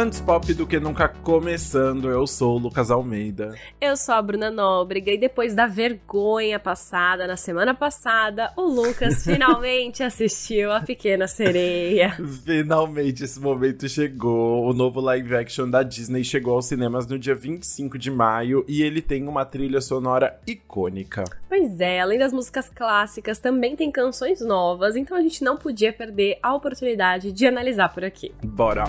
Antes pop do que nunca começando, eu sou o Lucas Almeida. Eu sou a Bruna Nóbrega e depois da vergonha passada na semana passada, o Lucas finalmente assistiu A Pequena Sereia. Finalmente esse momento chegou. O novo live action da Disney chegou aos cinemas no dia 25 de maio e ele tem uma trilha sonora icônica. Pois é, além das músicas clássicas, também tem canções novas, então a gente não podia perder a oportunidade de analisar por aqui. Bora!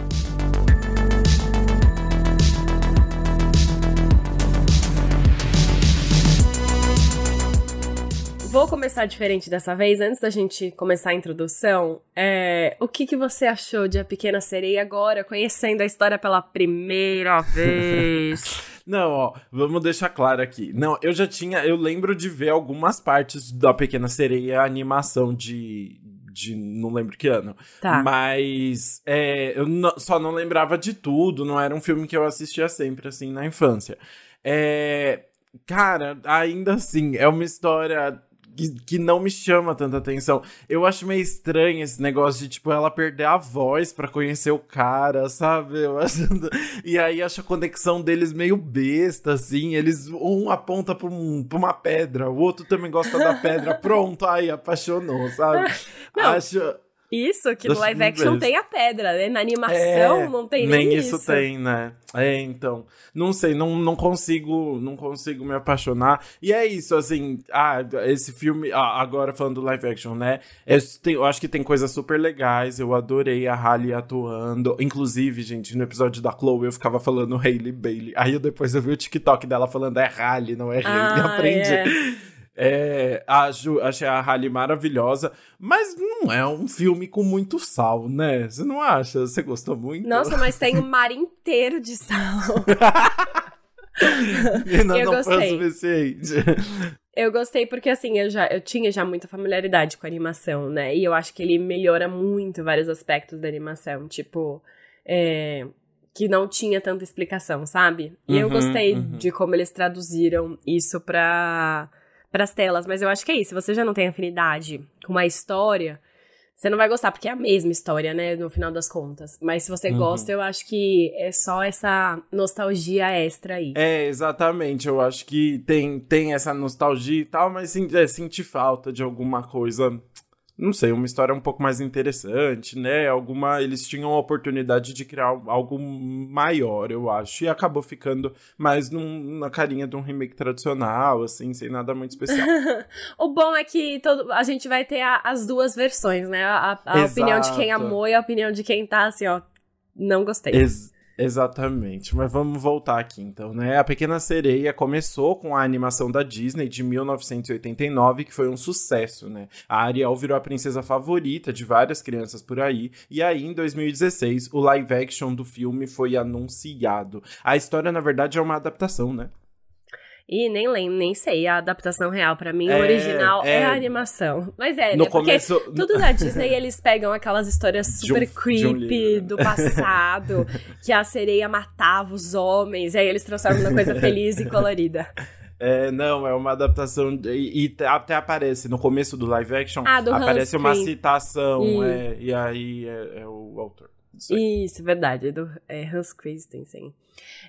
Vou começar diferente dessa vez. Antes da gente começar a introdução, é, o que, que você achou de A Pequena Sereia agora, conhecendo a história pela primeira vez? Não, ó, vamos deixar claro aqui. Não, eu já tinha, eu lembro de ver algumas partes da Pequena Sereia, a animação de, de não lembro que ano. Tá. Mas é, eu não- só não lembrava de tudo, não era um filme que eu assistia sempre, assim, na infância. É, cara, ainda assim, é uma história que, que não me chama tanta atenção. Eu acho meio estranho esse negócio de, tipo, ela perder a voz pra conhecer o cara, sabe? Acho... E aí acho a conexão deles meio besta, assim. Eles, um aponta pra, um- pra uma pedra, o outro também gosta da pedra. Pronto, aí apaixonou, sabe? Não, acho... Isso, que no live action tem a pedra, né? Na animação É, não tem nem, nem isso tem, né? É, então, não sei, não, não consigo, não consigo me apaixonar. E é isso, assim, ah, esse filme, ah, agora falando do live action, né? É, tem- eu acho que tem coisas super legais, eu adorei a Halle atuando. Inclusive, gente, no episódio da Chloe eu ficava falando Hailey Bailey. Aí eu depois eu vi o TikTok dela falando é Halle, não é Hailey, Ah, aprendi. é. É, acho, achei a Halle maravilhosa, mas não é um filme com muito sal, né? Você não acha? Você gostou muito? Nossa, mas tem um mar inteiro de sal. Ainda eu não foi o gostei. suficiente. Eu gostei porque, assim, eu, já, eu tinha já muita familiaridade com a animação, né? E eu acho que ele melhora muito vários aspectos da animação. Tipo, é, que não tinha tanta explicação, sabe? E eu Uhum, gostei uhum. de como eles traduziram isso pra, pras telas. Mas eu acho que é isso. Se você já não tem afinidade com uma história, você não vai gostar, porque é a mesma história, né? No final das contas. Mas se você Uhum. gosta, eu acho que é só essa nostalgia extra aí. É, exatamente. Eu acho que tem, tem essa nostalgia e tal, mas sim, é, senti falta de alguma coisa. Não sei, uma história um pouco mais interessante, né? Alguma. Eles tinham a oportunidade de criar algo maior, eu acho. E acabou ficando mais num- na carinha de um remake tradicional, assim, sem nada muito especial. O bom é que todo, a gente vai ter a- as duas versões, né? A, a opinião de quem amou e a opinião de quem tá assim, ó. Não gostei. Ex- exatamente, mas vamos voltar aqui então, né? A Pequena Sereia começou com a animação da Disney de 1989, que foi um sucesso, né? A Ariel virou a princesa favorita de várias crianças por aí, e aí em 2016 o live action do filme foi anunciado. A história, na verdade, é uma adaptação, né? E nem lembro, nem sei. A adaptação real, pra mim, É, o original é, é. a animação. Mas é, no né? Porque começo. tudo da Disney, eles pegam aquelas histórias um- super um creepy livro, né? do passado, que a sereia matava os homens, e aí eles transformam numa coisa feliz e colorida. É, não, é uma adaptação. de- E, e até aparece no começo do live action. Ah, do aparece Hans uma citação, Ih. é, e aí é, é o autor. Isso, verdade, é do é Hans Christensen.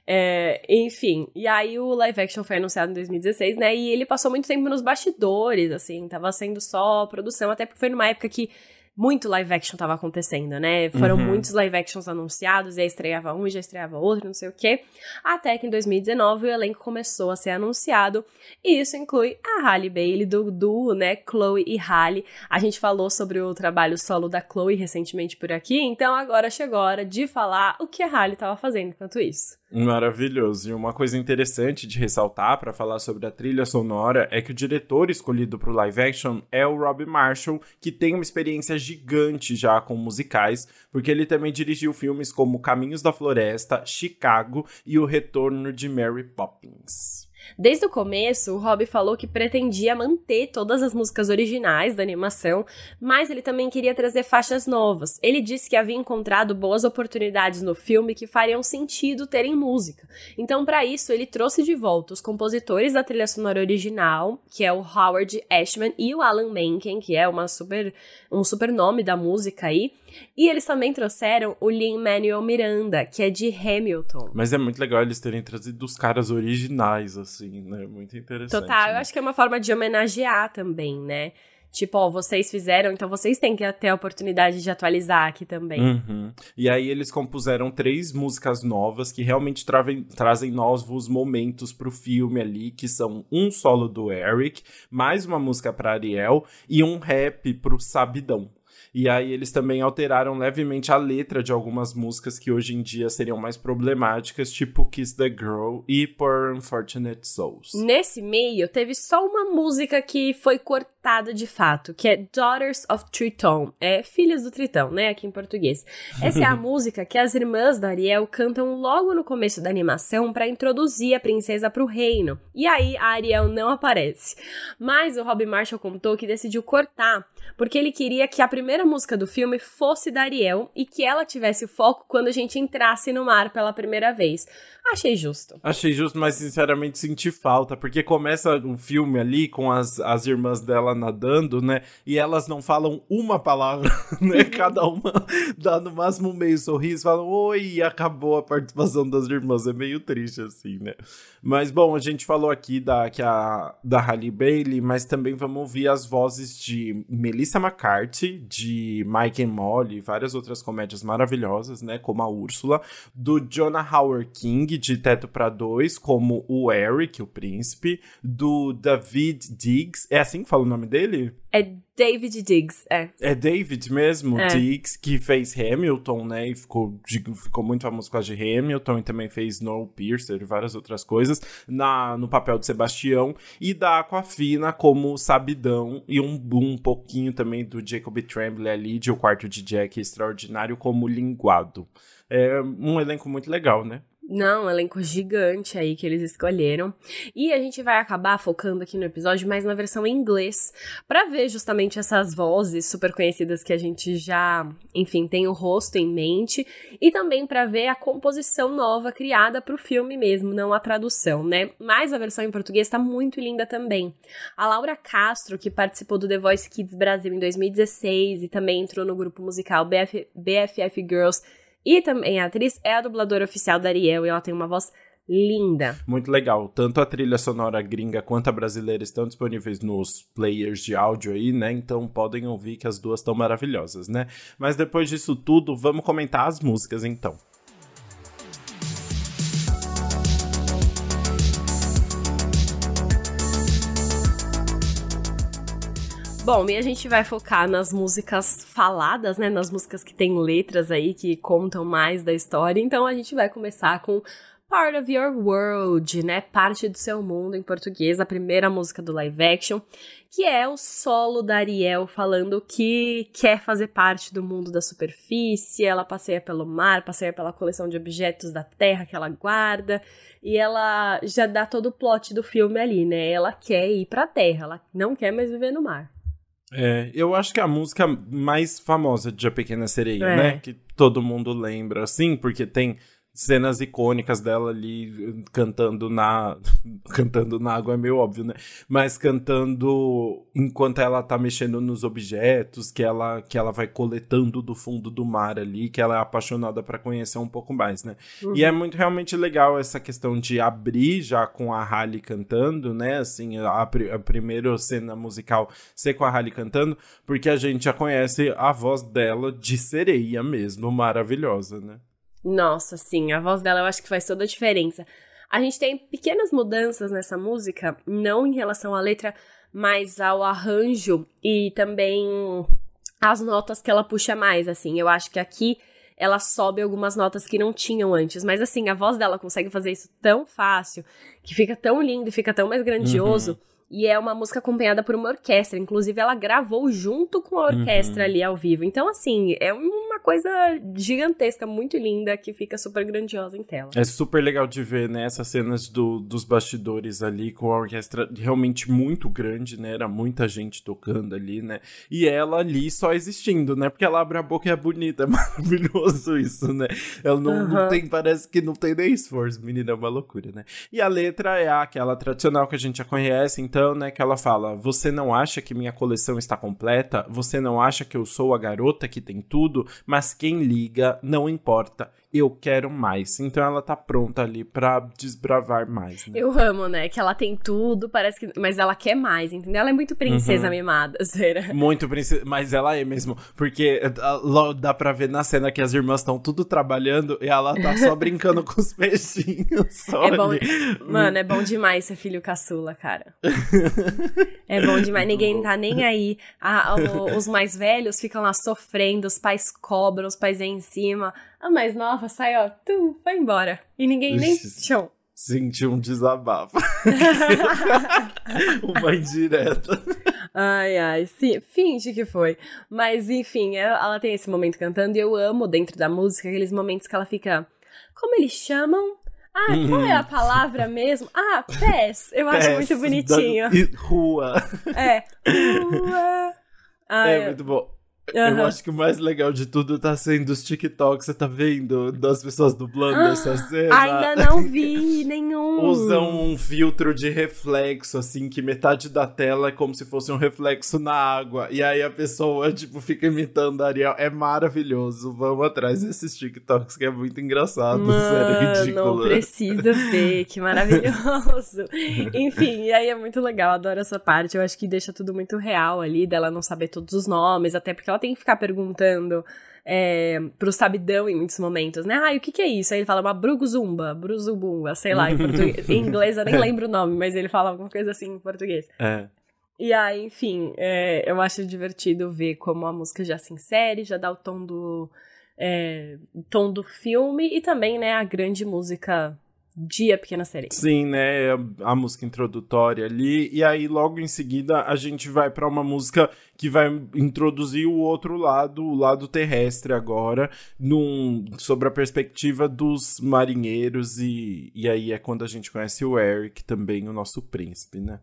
É, enfim, e aí o live action foi anunciado em 2016, né? E ele passou muito tempo nos bastidores, assim, tava sendo só produção, até porque foi numa época que muito live action tava acontecendo, né? Foram Uhum. muitos live actions anunciados, e aí estreava um e já estreava outro, não sei o quê. Até que em 2019 o elenco começou a ser anunciado, e isso inclui a Halle Bailey, do duo, né? Chloe e Halle. A gente falou sobre o trabalho solo da Chloe recentemente por aqui, então agora chegou a hora de falar o que a Halle tava fazendo enquanto isso. Maravilhoso. E uma coisa interessante de ressaltar para falar sobre a trilha sonora é que o diretor escolhido para o live action é o Rob Marshall, que tem uma experiência gigante já com musicais, porque ele também dirigiu filmes como Caminhos da Floresta, Chicago e O Retorno de Mary Poppins. Desde o começo, o Rob falou que pretendia manter todas as músicas originais da animação, mas ele também queria trazer faixas novas. Ele disse que havia encontrado boas oportunidades no filme que fariam sentido terem música. Então, para isso, ele trouxe de volta os compositores da trilha sonora original, que é o Howard Ashman e o Alan Menken, que é uma super, um super nome da música aí. E eles também trouxeram o Lin-Manuel Miranda, que é de Hamilton. Mas é muito legal eles terem trazido os caras originais, assim, né? Muito interessante. Total, né? eu acho que é uma forma de homenagear também, né? Tipo, ó, vocês fizeram, então vocês têm que ter a oportunidade de atualizar aqui também. Uhum. E aí eles compuseram três músicas novas que realmente travem, trazem novos momentos pro filme ali, que são um solo do Eric, mais uma música pra Ariel e um rap pro Sabidão. E aí eles também alteraram levemente a letra de algumas músicas que hoje em dia seriam mais problemáticas, tipo Kiss the Girl e Poor Unfortunate Souls. Nesse meio, teve só uma música que foi cortada de fato, que é Daughters of Triton, é Filhas do Tritão, né, aqui em português. Essa é a música que as irmãs da Ariel cantam logo no começo da animação para introduzir a princesa pro reino. E aí a Ariel não aparece. Mas o Rob Marshall contou que decidiu cortar, porque ele queria que a primeira música do filme fosse da Ariel e que ela tivesse o foco quando a gente entrasse no mar pela primeira vez. Achei justo. Achei justo, mas sinceramente senti falta, porque começa um filme ali com as, as irmãs dela nadando, né? E elas não falam uma palavra, né? Cada uma dá no máximo meio sorriso, falam oi, e acabou a participação das irmãs. É meio triste, assim, né? Mas bom, a gente falou aqui da, que a, da Halle Bailey, mas também vamos ouvir as vozes de Melissa McCarthy, de Mike and Molly, várias outras comédias maravilhosas, né? Como a Úrsula, do Jonah Howard King, de Teto para Dois, como o Eric, o príncipe, do David Diggs, é assim que fala o nome dele? É David Diggs, é. É David mesmo, É. Diggs, que fez Hamilton, né? E ficou, ficou muito famoso com a de Hamilton e também fez Snowpiercer e várias outras coisas na, no papel de Sebastião. E da Aquafina como Sabidão e um, um pouquinho também do Jacob Tremblay ali, de O Quarto de Jack Extraordinário como Linguado. É um elenco muito legal, né? Não, um elenco gigante aí que eles escolheram. E a gente vai acabar focando aqui no episódio mais na versão em inglês, pra ver justamente essas vozes super conhecidas que a gente já, enfim, tem o rosto em mente, e também pra ver a composição nova criada pro filme mesmo, não a tradução, né? Mas a versão em português tá muito linda também. A Laura Castro, que participou do The Voice Kids Brasil em 2016 e também entrou no grupo musical BF, BFF Girls e também a atriz é a dubladora oficial da Ariel e ela tem uma voz linda. Muito legal. Tanto a trilha sonora gringa quanto a brasileira estão disponíveis nos players de áudio aí, né? Então podem ouvir que as duas estão maravilhosas, né? Mas depois disso tudo, vamos comentar as músicas então. Bom, e a gente vai focar nas músicas faladas, né? Nas músicas que têm letras aí que contam mais da história. Então a gente vai começar com Part of Your World, né? Parte do seu mundo em português, a primeira música do live action, que é o solo da Ariel falando que quer fazer parte do mundo da superfície. Ela passeia pelo mar, passeia pela coleção de objetos da terra que ela guarda. E ela já dá todo o plot do filme ali, né? Ela quer ir pra terra, ela não quer mais viver no mar. É, eu acho que é a música mais famosa de A Pequena Sereia, É. né? Que todo mundo lembra, assim, porque tem cenas icônicas dela ali cantando na. cantando na água é meio óbvio, né? Mas cantando enquanto ela tá mexendo nos objetos, que ela, que ela vai coletando do fundo do mar ali, que ela é apaixonada pra conhecer um pouco mais, né? E é muito realmente legal essa questão de abrir já com a Halle cantando, né? Assim, a, a primeira cena musical ser com a Halle cantando, porque a gente já conhece a voz dela de sereia mesmo, maravilhosa, né? Nossa, sim, a voz dela eu acho que faz toda a diferença. A gente tem pequenas mudanças nessa música, não em relação à letra, mas ao arranjo e também as notas que ela puxa mais, assim. Eu acho que aqui ela sobe algumas notas que não tinham antes, mas assim, a voz dela consegue fazer isso tão fácil, que fica tão lindo e fica tão mais grandioso. E é uma música acompanhada por uma orquestra. Inclusive, ela gravou junto com a orquestra Uhum. ali ao vivo. Então, assim, é uma coisa gigantesca, muito linda, que fica super grandiosa em tela. É super legal de ver, né, essas cenas do, dos bastidores ali, com a orquestra realmente muito grande, né, era muita gente tocando ali, né, e ela ali só existindo, né, porque ela abre a boca e é bonita, é maravilhoso isso, né, ela não, uhum. não tem, parece que não tem nem esforço, menina, é uma loucura, né. E a letra é aquela tradicional que a gente já conhece, então, né, que ela fala, você não acha que minha coleção está completa? Você não acha que eu sou a garota que tem tudo? Mas quem liga, não importa eu quero mais. Então ela tá pronta ali pra desbravar mais, né? Eu amo, né? Que ela tem tudo, parece que. Mas ela quer mais, entendeu? Ela é muito princesa uhum. mimada, será? Muito princesa. Mas ela é mesmo. Porque dá pra ver na cena que as irmãs estão tudo trabalhando e ela tá só brincando com os peixinhos. é bom. Mano, é bom demais ser filho caçula, cara. é bom demais. Ninguém tá nem aí. Ah, os mais velhos ficam lá sofrendo, os pais cobram, os pais vêm em cima. A mais nova sai, ó, tu, vai embora. E ninguém nem. Tchau. Senti um desabafo. Uma indireta. Ai, ai, sim, finge que foi. Mas, enfim, ela tem esse momento cantando e eu amo dentro da música aqueles momentos que ela fica. Como eles chamam? Ah, qual é a uhum. palavra mesmo? Ah, pés. Eu acho muito bonitinho. Da... Rua. É. Rua. Ai, é muito bom. Uhum. Eu acho que o mais legal de tudo tá sendo os TikToks, você tá vendo? Das pessoas dublando ah, essa cena. Ainda não vi nenhum. Usam um filtro de reflexo, assim, que metade da tela é como se fosse um reflexo na água. E aí a pessoa, tipo, fica imitando a Ariel. É maravilhoso. Vamos atrás desses TikToks, que é muito engraçado. Mano, sério, ridículo. Não precisa ver, que maravilhoso. Enfim, e aí é muito legal, adoro essa parte. Eu acho que deixa tudo muito real ali, dela não saber todos os nomes, até porque ela tem que ficar perguntando é, pro sabidão em muitos momentos, né? Ah, o que que é isso? Aí ele fala uma bruguzumba, bruzubumba, sei lá, em português. em inglês eu nem lembro o nome, mas ele fala alguma coisa assim em português. É. E aí, enfim, é, eu acho divertido ver como a música já se insere, já dá o tom do, é, tom do filme e também, né, a grande música de A Pequena Sereia. Sim, né? A música introdutória ali. E aí, logo em seguida, a gente vai para uma música que vai introduzir o outro lado, o lado terrestre agora, num, sobre a perspectiva dos marinheiros. E, e aí é quando a gente conhece o Eric, também o nosso príncipe, né?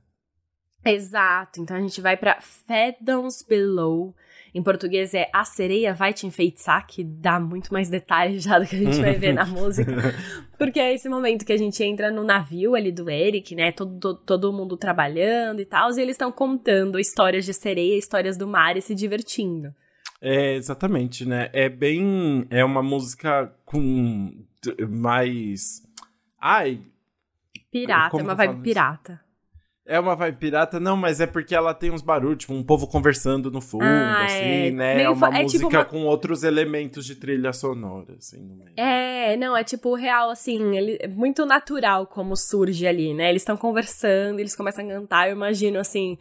Exato. Então a gente vai para Fathoms Below em português é A Sereia Vai Te Enfeitiçar, que dá muito mais detalhes já do que a gente vai ver na música. Porque é esse momento que a gente entra no navio ali do Eric, né? Todo, todo, todo mundo trabalhando e tal, e eles estão contando histórias de sereia, histórias do mar e se divertindo. É, exatamente, né? É bem. É uma música com mais. Ai. Pirata, é uma vibe pirata. É uma vibe pirata, não, mas é porque ela tem uns barulhos, tipo, um povo conversando no fundo, ah, assim, é. né? Meio é uma é música tipo uma... com outros elementos de trilha sonora, assim, no meio. É, não, é tipo real, assim, ele, é muito natural como surge ali, né? Eles estão conversando, eles começam a cantar, eu imagino, assim,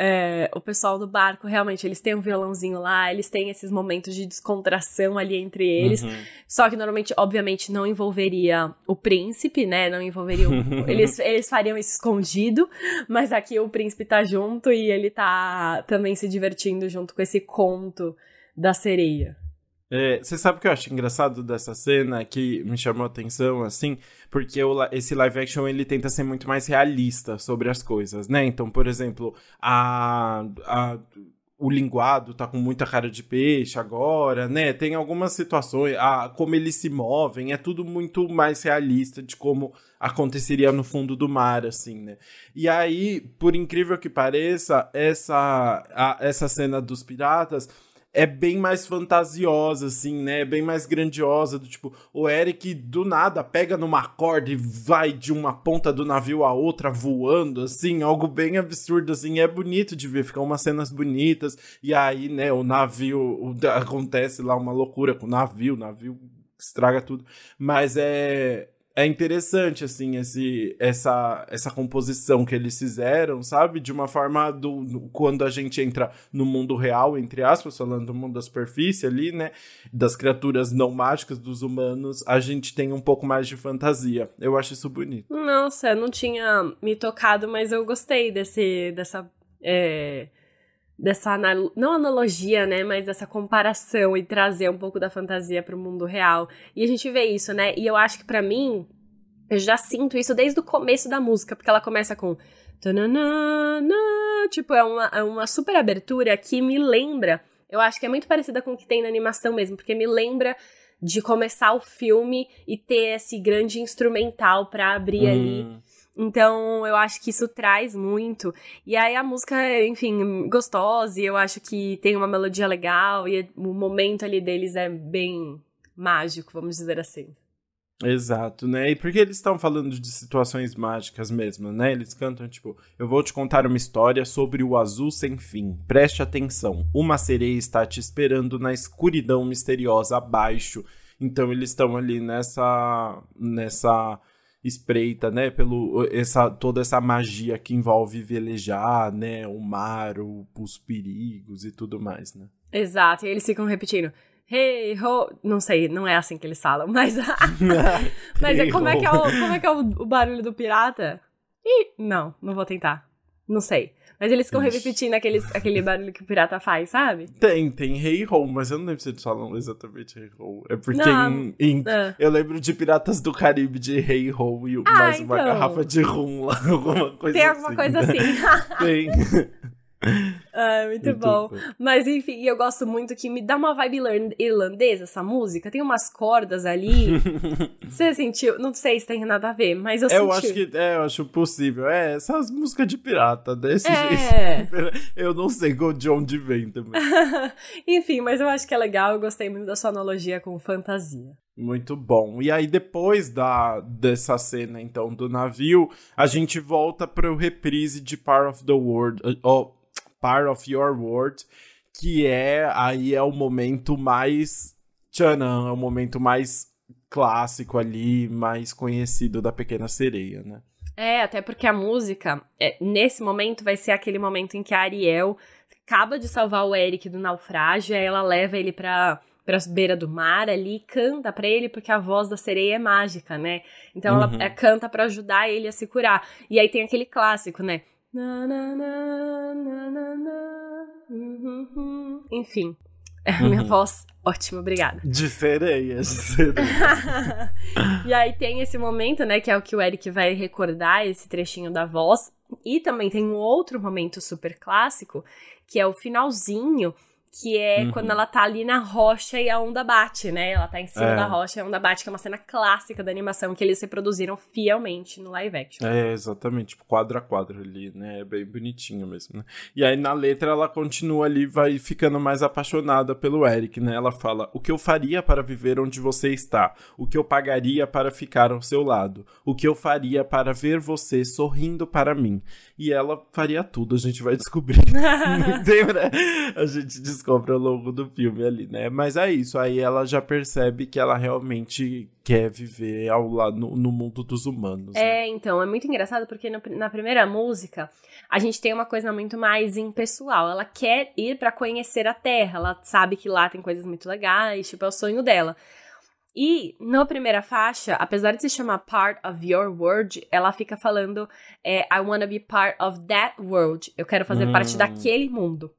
é, o pessoal do barco, realmente, eles têm um violãozinho lá, eles têm esses momentos de descontração ali entre eles. Uhum. Só que normalmente, obviamente, não envolveria o príncipe, né? Não envolveria. O, eles, eles fariam isso escondido, mas aqui o príncipe tá junto e ele tá também se divertindo junto com esse conto da sereia. É, você sabe o que eu acho engraçado dessa cena que me chamou a atenção, assim, porque o, esse live action ele tenta ser muito mais realista sobre as coisas, né? Então, por exemplo, a, a o linguado tá com muita cara de peixe agora, né? Tem algumas situações, a, como eles se movem, é tudo muito mais realista de como aconteceria no fundo do mar, assim, né? E aí, por incrível que pareça, essa, a, essa cena dos piratas é bem mais fantasiosa, assim, né? É bem mais grandiosa. Do tipo, o Eric do nada pega numa corda e vai de uma ponta do navio a outra voando, assim, algo bem absurdo, assim. É bonito de ver, ficam umas cenas bonitas. E aí, né, o navio. O, acontece lá uma loucura com o navio, o navio estraga tudo. Mas é é interessante, assim, esse, essa, essa composição que eles fizeram, sabe? De uma forma do, do, quando a gente entra no mundo real, entre aspas, falando do mundo da superfície ali, né? Das criaturas não mágicas, dos humanos, a gente tem um pouco mais de fantasia. Eu acho isso bonito. Nossa, eu não tinha me tocado, mas eu gostei desse, dessa. É dessa não analogia, né, mas dessa comparação e trazer um pouco da fantasia para o mundo real. E a gente vê isso, né? E eu acho que para mim eu já sinto isso desde o começo da música, porque ela começa com tipo, é uma, é uma super abertura que me lembra, eu acho que é muito parecida com o que tem na animação mesmo, porque me lembra de começar o filme e ter esse grande instrumental para abrir hum. ali então, eu acho que isso traz muito. E aí a música, enfim, gostosa, e eu acho que tem uma melodia legal, e o momento ali deles é bem mágico, vamos dizer assim. Exato, né? E porque eles estão falando de situações mágicas mesmo, né? Eles cantam tipo: Eu vou te contar uma história sobre o azul sem fim. Preste atenção. Uma sereia está te esperando na escuridão misteriosa abaixo. Então eles estão ali nessa nessa espreita, né, pelo essa toda essa magia que envolve velejar, né, o mar, o, os perigos e tudo mais, né? Exato, e eles ficam repetindo Hey ho, não sei, não é assim que eles falam, mas mas é como é que é o como é que é o, o barulho do pirata? Ih, não, não vou tentar. Não sei. Mas eles ficam repetindo aqueles, aquele barulho que o pirata faz, sabe? Tem, tem Hey Ho, mas eu não lembro se eles falam exatamente Hey Ho. É porque não, em, em, uh. eu lembro de Piratas do Caribe de Hey Ho e ah, mais então. uma garrafa de rum lá, alguma coisa Tem assim. alguma coisa assim. tem. Ah, muito, muito bom. bom. Mas enfim, eu gosto muito que me dá uma vibe irlandesa essa música. Tem umas cordas ali. Você sentiu? Não sei se tem nada a ver, mas eu, eu senti. acho que é, eu acho possível. É, essas músicas de pirata, desse é. jeito. Eu não sei de onde vem também. enfim, mas eu acho que é legal. Eu gostei muito da sua analogia com fantasia. Muito bom. E aí, depois da, dessa cena, então, do navio, a gente volta para o reprise de Part of the World. Oh, Part of Your World, que é aí é o momento mais tchanã, é o momento mais clássico ali, mais conhecido da Pequena Sereia, né? É, até porque a música, é, nesse momento, vai ser aquele momento em que a Ariel acaba de salvar o Eric do naufrágio, aí ela leva ele pra, pra beira do mar ali e canta pra ele, porque a voz da sereia é mágica, né? Então uhum. ela é, canta para ajudar ele a se curar. E aí tem aquele clássico, né? Na, na, na, uhum. Enfim, é a minha uhum. voz ótima, obrigada. De sereia, de sereia. e aí tem esse momento, né, que é o que o Eric vai recordar, esse trechinho da voz. E também tem um outro momento super clássico, que é o finalzinho que é uhum. quando ela tá ali na rocha e a onda bate, né? Ela tá em cima é. da rocha e a onda bate, que é uma cena clássica da animação que eles reproduziram fielmente no live action. É, exatamente, tipo, quadro a quadro ali, né? É bem bonitinho mesmo, né? E aí na letra ela continua ali, vai ficando mais apaixonada pelo Eric, né? Ela fala: O que eu faria para viver onde você está? O que eu pagaria para ficar ao seu lado? O que eu faria para ver você sorrindo para mim? E ela faria tudo, a gente vai descobrir. Lembra? A gente descobre ao longo do filme ali, né? Mas é isso, aí ela já percebe que ela realmente quer viver ao lado no, no mundo dos humanos. Né? É, então, é muito engraçado porque no, na primeira música a gente tem uma coisa muito mais impessoal. Ela quer ir para conhecer a Terra, ela sabe que lá tem coisas muito legais, tipo, é o sonho dela. E na primeira faixa, apesar de se chamar Part of Your World, ela fica falando é, I wanna be part of that world. Eu quero fazer hum. parte daquele mundo.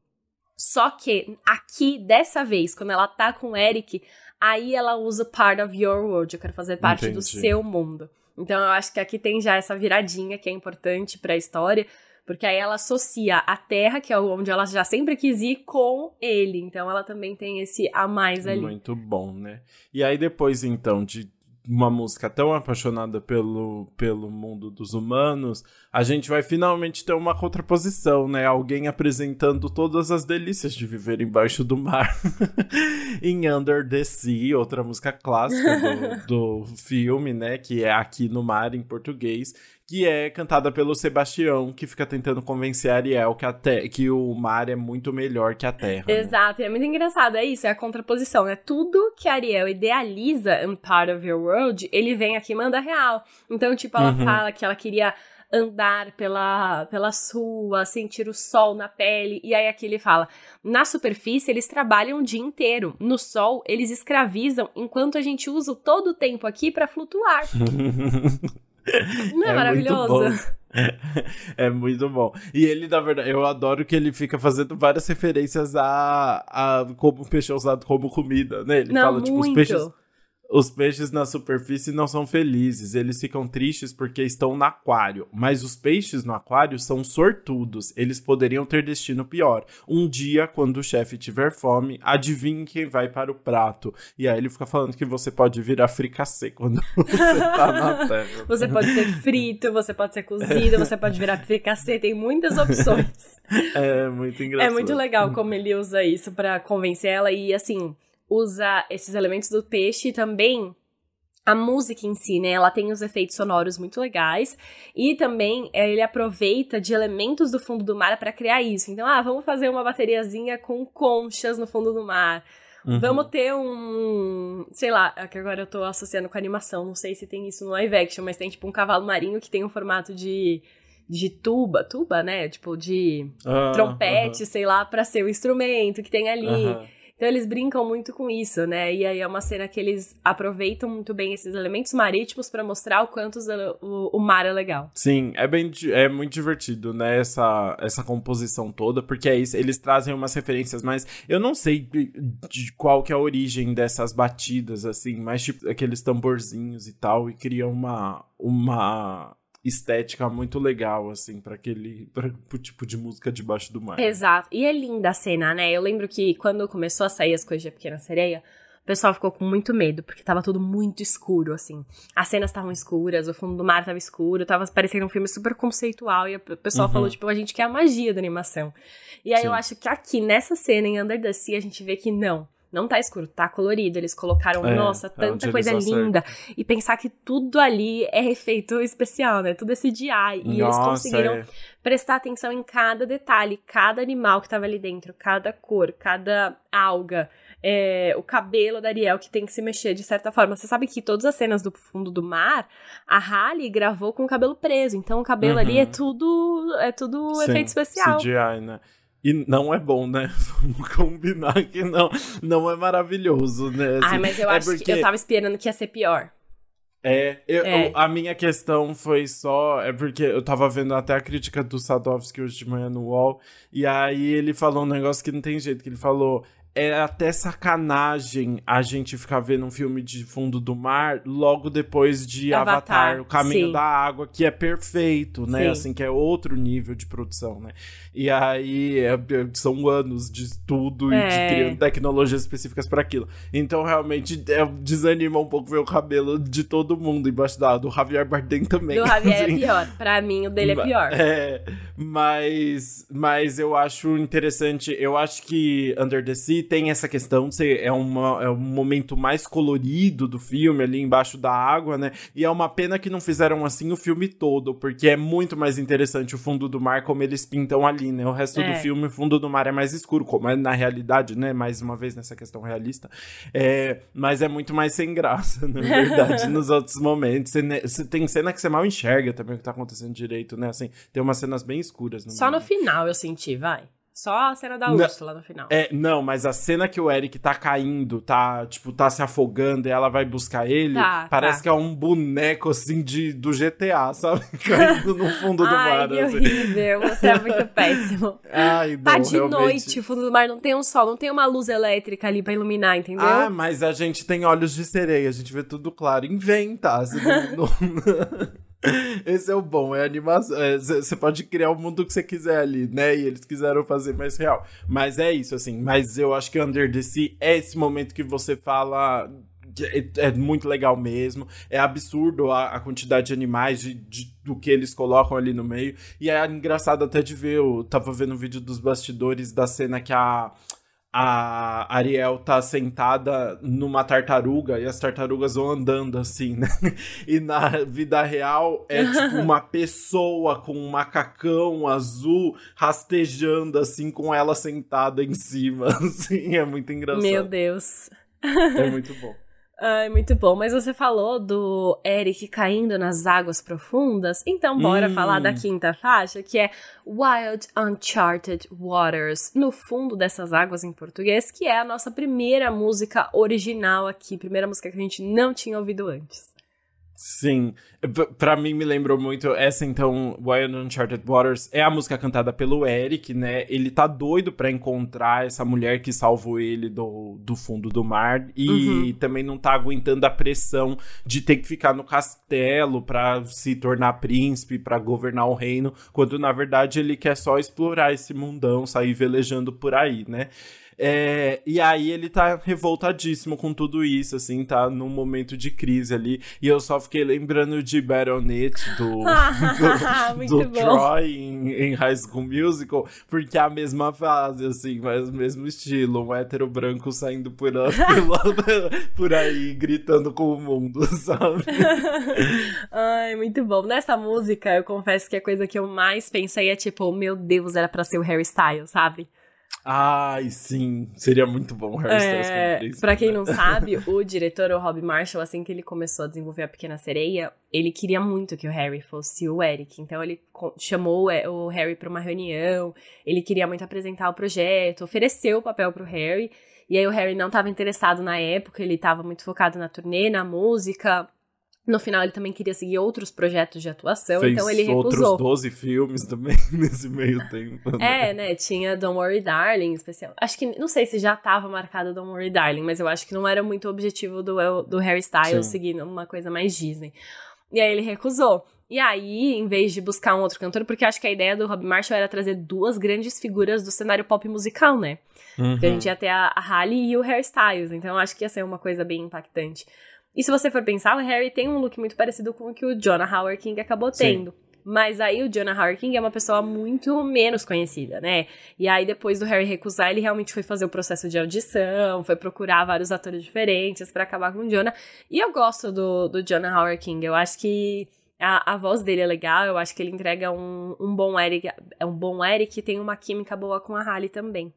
Só que aqui, dessa vez, quando ela tá com o Eric, aí ela usa part of your world. Eu quero fazer parte Entendi. do seu mundo. Então eu acho que aqui tem já essa viradinha que é importante para a história, porque aí ela associa a Terra, que é onde ela já sempre quis ir, com ele. Então ela também tem esse a mais ali. Muito bom, né? E aí depois então de uma música tão apaixonada pelo, pelo mundo dos humanos, a gente vai finalmente ter uma contraposição, né? Alguém apresentando todas as delícias de viver embaixo do mar. em Under the Sea, outra música clássica do, do filme, né? Que é Aqui no Mar em português que é cantada pelo Sebastião, que fica tentando convencer a Ariel que, a te que o mar é muito melhor que a terra. Né? Exato, né? é muito engraçado, é isso, é a contraposição, né? Tudo que a Ariel idealiza in Part of Your World, ele vem aqui e manda real. Então, tipo, ela uhum. fala que ela queria andar pela, pela sua, sentir o sol na pele. E aí aqui ele fala: na superfície eles trabalham o dia inteiro, no sol eles escravizam, enquanto a gente usa todo o tempo aqui para flutuar. Não é, é maravilhoso? é muito bom. E ele, na verdade, eu adoro que ele fica fazendo várias referências a, a como o peixe é usado como comida, né? Ele Não, fala, tipo, os muito. peixes. Os peixes na superfície não são felizes, eles ficam tristes porque estão no aquário. Mas os peixes no aquário são sortudos, eles poderiam ter destino pior. Um dia, quando o chefe tiver fome, adivinhe quem vai para o prato. E aí ele fica falando que você pode virar fricassê quando você tá na terra. Você pode ser frito, você pode ser cozido, você pode virar fricassê, tem muitas opções. É muito engraçado. É muito legal como ele usa isso pra convencer ela e assim, usa esses elementos do peixe e também a música em si, né? Ela tem os efeitos sonoros muito legais e também é, ele aproveita de elementos do fundo do mar pra criar isso. Então, ah, vamos fazer uma bateriazinha com conchas no fundo do mar. Uhum. Vamos ter um. Sei lá, é que agora eu tô associando com animação. Não sei se tem isso no live action, mas tem tipo um cavalo marinho que tem um formato de. De tuba, tuba, né? Tipo, de Ah, trompete, sei lá, pra ser o instrumento que tem ali. aham. Então eles brincam muito com isso, né? E aí é uma cena que eles aproveitam muito bem esses elementos marítimos pra mostrar o quanto o, mar é legal. Sim, é bem é muito divertido, né, essa, essa composição toda, porque é isso, eles trazem umas referências, mas eu não sei de, de qual que é a origem dessas batidas, assim, mas tipo, aqueles tamborzinhos e tal, e cria uma, uma estética muito legal, assim, para aquele, pra, pro tipo de música debaixo do mar. Exato. E é linda a cena, né? Eu lembro que quando começou a sair as coisas de Pequena Sereia, o pessoal ficou com muito medo, porque tava tudo muito escuro, assim. As cenas estavam escuras, o fundo do mar tava escuro, tava parecendo um filme super conceitual, e o pessoal Uhum. falou, tipo, a gente quer a magia da animação. E aí eu Sim. acho que aqui, nessa cena, em Under the Sea, a gente vê que não. Não tá escuro, tá colorido. Eles colocaram, É, nossa, é tanta eles coisa linda. E pensar que tudo ali é efeito especial, né? Tudo é CGI. E eles Nossa, conseguiram é. prestar atenção em cada detalhe, cada animal que tava ali dentro, cada cor, cada alga, é, o cabelo da Ariel que tem que se mexer de certa forma. Você sabe que todas as cenas do fundo do mar, a Halle gravou com o cabelo preso, então o cabelo Uhum. ali é tudo é tudo Sim, efeito especial. CGI, né? E não é bom, né? Vamos combinar que não, não é maravilhoso, né? Ai, assim. mas eu é acho que porque- eu tava esperando que ia ser pior. É, eu- É. a minha questão foi só. É porque eu tava vendo até a crítica do Sadovski hoje de manhã no UOL, e aí ele falou um negócio que não tem jeito, que ele falou. É até sacanagem a gente ficar vendo um filme de fundo do mar logo depois de Avatar, Avatar, o Caminho sim. da Água, que é perfeito, né? Sim. Assim, que é outro nível de produção, né? E aí é- é- são anos de estudo e É. de criando tecnologias específicas para aquilo. Então, realmente, é, desanima um pouco ver o cabelo de todo mundo embaixo da do Javier Bardem também. Do Javier assim. é pior. Pra mim, o dele é pior. É, mas, mas eu acho interessante. Eu acho que Under the Sea tem essa questão de ser é, uma, é um momento mais colorido do filme ali embaixo da água, né? E é uma pena que não fizeram assim o filme todo, porque é muito mais interessante o fundo do mar como eles pintam ali, né? O resto É. do filme, o fundo do mar é mais escuro, como é na realidade, né? Mais uma vez nessa questão realista. É, mas é muito mais sem graça, na verdade, nos outros momentos. Você, tem cena que você mal enxerga também o que tá acontecendo direito, né? Assim, tem umas cenas bem escuras. No Só no final eu senti, vai. Só a cena da. Úrsula no final. É, não, mas a cena que o Eric tá caindo, tá, tipo, tá se afogando e ela vai buscar ele, Tá, parece tá. que é um boneco, assim, de, do GTA, sabe? Caindo no fundo do Ai, mar, que assim. horrível. Você é muito péssimo. Ai, não, Tá de realmente. noite, o fundo do mar não tem um sol, não tem uma luz elétrica ali pra iluminar, entendeu? Ah, mas a gente tem olhos de sereia, a gente vê tudo claro. Inventa! não- não- Esse é o bom, é animação. Você pode criar o mundo que você quiser ali, né? E eles quiseram fazer mais real. Mas é isso, assim. Mas eu acho que Under the Sea é esse momento que você fala. É, é muito legal mesmo. É absurdo a, a quantidade de animais, de, de- do que eles colocam ali no meio. E é engraçado até de ver. Eu tava vendo um vídeo dos bastidores da cena que a a Ariel tá sentada numa tartaruga e as tartarugas vão andando assim, né? E na vida real é tipo uma pessoa com um macacão azul rastejando assim com ela sentada em cima, assim, é muito engraçado. Meu Deus. É muito bom. Ai, muito bom. Mas você falou do Eric caindo nas águas profundas, então bora Hum. falar da quinta faixa, que é Wild Uncharted Waters, no fundo dessas águas em português, que é a nossa primeira música original aqui, primeira música que a gente não tinha ouvido antes. Sim, Pra mim me lembrou muito essa então, Wild Uncharted Waters, é a música cantada pelo Eric, né? Ele tá doido para encontrar essa mulher que salvou ele do, do fundo do mar e uhum. também não tá aguentando a pressão de ter que ficar no castelo para se tornar príncipe, para governar o reino, quando na verdade ele quer só explorar esse mundão, sair velejando por aí, né? É, e aí ele tá revoltadíssimo com tudo isso, assim, tá num momento de crise ali. E eu só fiquei lembrando de Baronet do, do, do Troy em, em, High School Musical, porque é a mesma fase, assim, mas o mesmo estilo. Um hétero branco saindo por, por aí, gritando com o mundo, sabe? Ai, muito bom. Nessa música, eu confesso que a coisa que eu mais pensei é tipo, meu Deus, era pra ser o Harry Styles, sabe? Ai, sim. Seria muito bom o Harry Styles é, como príncipe. Pra quem não sabe, o diretor, o Rob Marshall, assim que ele começou a desenvolver A Pequena Sereia, ele queria muito que o Harry fosse o Eric. Então ele chamou o Harry pra uma reunião, ele queria muito apresentar o projeto, ofereceu o papel pro Harry. E aí o Harry não estava interessado na época, ele estava muito focado na turnê, na música, no final, ele também queria seguir outros projetos de atuação, Fez então ele recusou. outros 12 filmes também nesse meio tempo. Né? É, né? Tinha Don't Worry Darling, especial. Acho que, não sei se já tava marcado Don't Worry Darling, mas eu acho que não era muito o objetivo do, do Harry Styles Sim. seguir uma coisa mais Disney. E aí ele recusou. E aí, em vez de buscar um outro cantor, porque acho que a ideia do Rob Marshall era trazer duas grandes figuras do cenário pop musical, né? Uhum. Porque a gente ia ter a, a Halle e o Harry Styles, então acho que ia ser uma coisa bem impactante. E se você for pensar, o Harry tem um look muito parecido com o que o Jonah Howard King acabou tendo. Sim. Mas aí o Jonah Howard King é uma pessoa muito menos conhecida, né? E aí depois do Harry recusar, ele realmente foi fazer o processo de audição, foi procurar vários atores diferentes para acabar com o Jonah. E eu gosto do, do Jonah Howard King. Eu acho que a, a voz dele é legal, eu acho que ele entrega um, um bom Eric, é um bom Eric e tem uma química boa com a Halle também.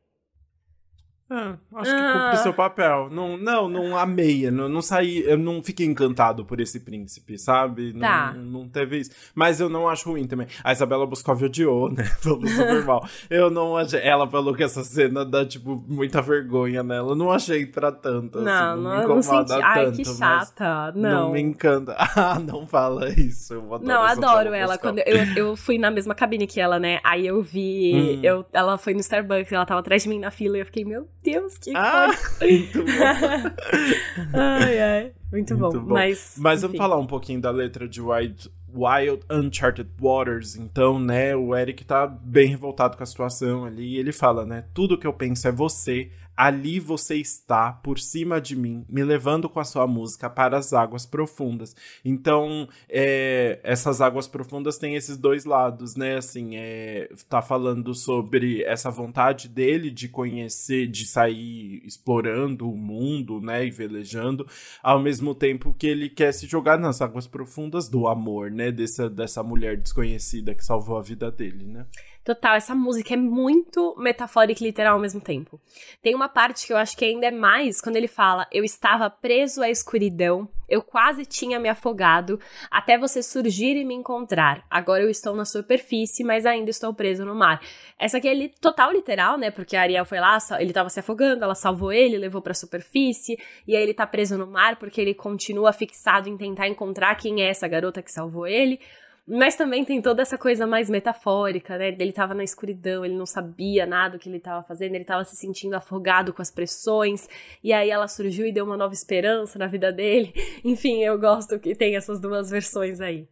Ah, acho que ah. cumpre seu papel. Não, não, não amei. Não, não saí. Eu não fiquei encantado por esse príncipe, sabe? Tá. Não, não teve isso. Mas eu não acho ruim também. A Isabela Boscov odiou, né? Falou super mal. Eu não achei. Ela falou que essa cena dá, tipo, muita vergonha nela. Eu não achei pra tanto. Não, assim, não, não me incomoda não senti... Ai, que chata. Não. Não me encanta. Ah, não fala isso. Eu adoro não, adoro ela. Quando eu, eu fui na mesma cabine que ela, né? Aí eu vi. Hum. Eu, ela foi no Starbucks, ela tava atrás de mim na fila e eu fiquei, meu Deus, que ah, muito bom. ai, ai. Muito, muito bom. bom. Mas, Mas vamos falar um pouquinho da letra de Wild, Wild Uncharted Waters. Então, né, o Eric tá bem revoltado com a situação ali. Ele fala, né? Tudo que eu penso é você Ali você está, por cima de mim, me levando com a sua música para as águas profundas. Então, é, essas águas profundas têm esses dois lados, né? Assim, é, tá falando sobre essa vontade dele de conhecer, de sair explorando o mundo, né? E velejando, ao mesmo tempo que ele quer se jogar nas águas profundas do amor, né? Dessa, dessa mulher desconhecida que salvou a vida dele, né? Total, essa música é muito metafórica e literal ao mesmo tempo. Tem uma parte que eu acho que ainda é mais quando ele fala: Eu estava preso à escuridão, eu quase tinha me afogado, até você surgir e me encontrar. Agora eu estou na superfície, mas ainda estou preso no mar. Essa aqui é total literal, né? Porque a Ariel foi lá, ele estava se afogando, ela salvou ele, levou para a superfície, e aí ele tá preso no mar porque ele continua fixado em tentar encontrar quem é essa garota que salvou ele. Mas também tem toda essa coisa mais metafórica, né? Ele tava na escuridão, ele não sabia nada do que ele tava fazendo, ele tava se sentindo afogado com as pressões, e aí ela surgiu e deu uma nova esperança na vida dele. Enfim, eu gosto que tem essas duas versões aí.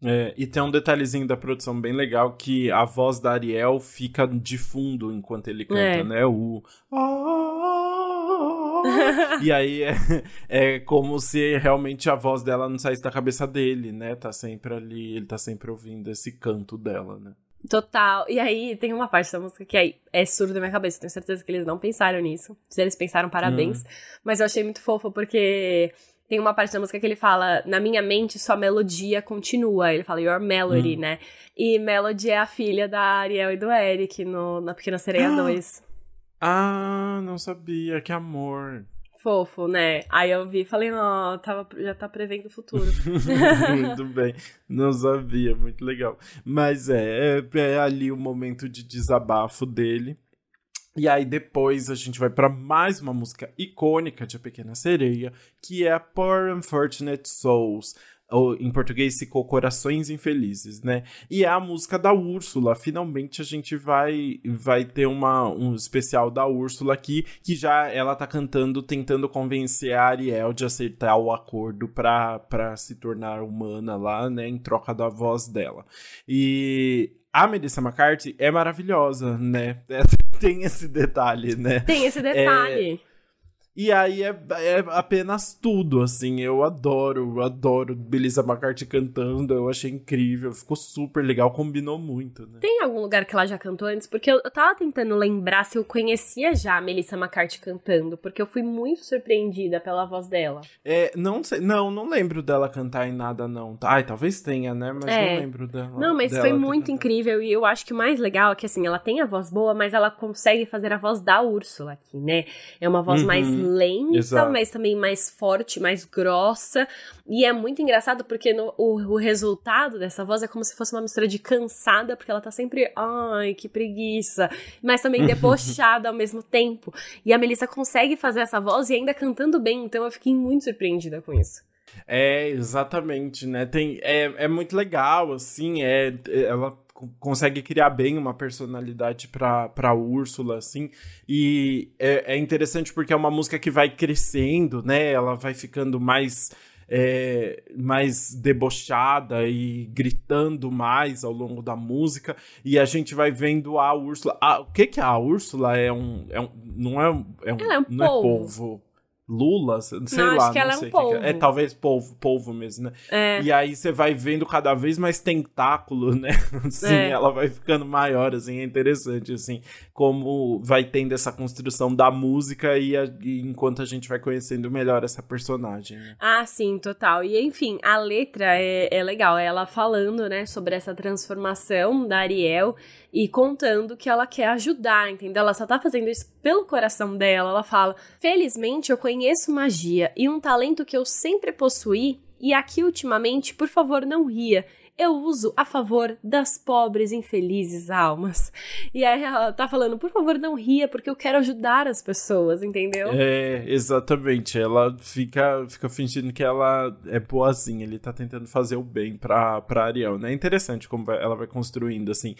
É, e tem um detalhezinho da produção bem legal que a voz da Ariel fica de fundo enquanto ele canta, é. né? O. e aí é, é como se realmente a voz dela não saísse da cabeça dele, né? Tá sempre ali, ele tá sempre ouvindo esse canto dela, né? Total. E aí tem uma parte da música que é, é surdo da minha cabeça. Tenho certeza que eles não pensaram nisso. Se eles pensaram, parabéns. Hum. Mas eu achei muito fofo porque tem uma parte da música que ele fala: Na minha mente, sua melodia continua. Ele fala Your Melody, hum. né? E Melody é a filha da Ariel e do Eric no, na Pequena Sereia 2. Ah, não sabia, que amor. Fofo, né? Aí eu vi e falei, ó, tava, já tá prevendo o futuro. muito bem, não sabia, muito legal. Mas é, é, é ali o momento de desabafo dele. E aí depois a gente vai para mais uma música icônica de A Pequena Sereia, que é a Poor Unfortunate Souls. Ou, em português ficou Corações Infelizes, né? E é a música da Úrsula. Finalmente a gente vai vai ter uma, um especial da Úrsula aqui, que já ela tá cantando, tentando convencer a Ariel de aceitar o acordo pra, pra se tornar humana lá, né? Em troca da voz dela. E a Melissa McCarthy é maravilhosa, né? Tem esse detalhe, né? Tem esse detalhe. É, e aí é, é, apenas tudo, assim. Eu adoro, eu adoro Belisa McCarthy cantando. Eu achei incrível, ficou super legal, combinou muito, né? Tem algum lugar que ela já cantou antes? Porque eu, eu tava tentando lembrar se eu conhecia já a Melissa McCarthy cantando, porque eu fui muito surpreendida pela voz dela. É, não sei, não, não lembro dela cantar em nada, não. Ai, talvez tenha, né? Mas é. não lembro dela. Não, mas foi muito incrível. E eu acho que o mais legal é que, assim, ela tem a voz boa, mas ela consegue fazer a voz da Úrsula aqui, né? É uma voz uhum. mais lenta, Exato. mas também mais forte, mais grossa. E é muito engraçado porque no, o, o resultado dessa voz é como se fosse uma mistura de cansada, porque ela tá sempre, ai, que preguiça, mas também debochada ao mesmo tempo. E a Melissa consegue fazer essa voz e ainda cantando bem, então eu fiquei muito surpreendida com isso. É, exatamente, né? Tem, é, é muito legal, assim, é, ela consegue criar bem uma personalidade pra, pra Úrsula, assim. E é, é interessante porque é uma música que vai crescendo, né? Ela vai ficando mais. É, mais debochada e gritando mais ao longo da música e a gente vai vendo a Úrsula. o que que é a Úrsula é um, é um não é, é um, Ela é um não polvo. é polvo Lula, sei não, lá, que não é sei um polvo. é. é. talvez polvo, polvo mesmo, né? É. E aí você vai vendo cada vez mais tentáculo, né? Assim, É. ela vai ficando maior, assim, é interessante, assim, como vai tendo essa construção da música e, a- e enquanto a gente vai conhecendo melhor essa personagem, né? Ah, sim, total. E enfim, a letra é, é legal. É ela falando, né, sobre essa transformação da Ariel e contando que ela quer ajudar, entendeu? Ela só tá fazendo isso pelo coração dela. Ela fala: Felizmente eu conheço magia e um talento que eu sempre possuí. E aqui ultimamente, por favor, não ria. Eu uso a favor das pobres, infelizes almas. E aí ela tá falando, por favor, não ria, porque eu quero ajudar as pessoas, entendeu? É, exatamente. Ela fica, fica fingindo que ela é boazinha. Ele tá tentando fazer o bem pra, pra Ariel, né? É interessante como ela vai construindo, assim.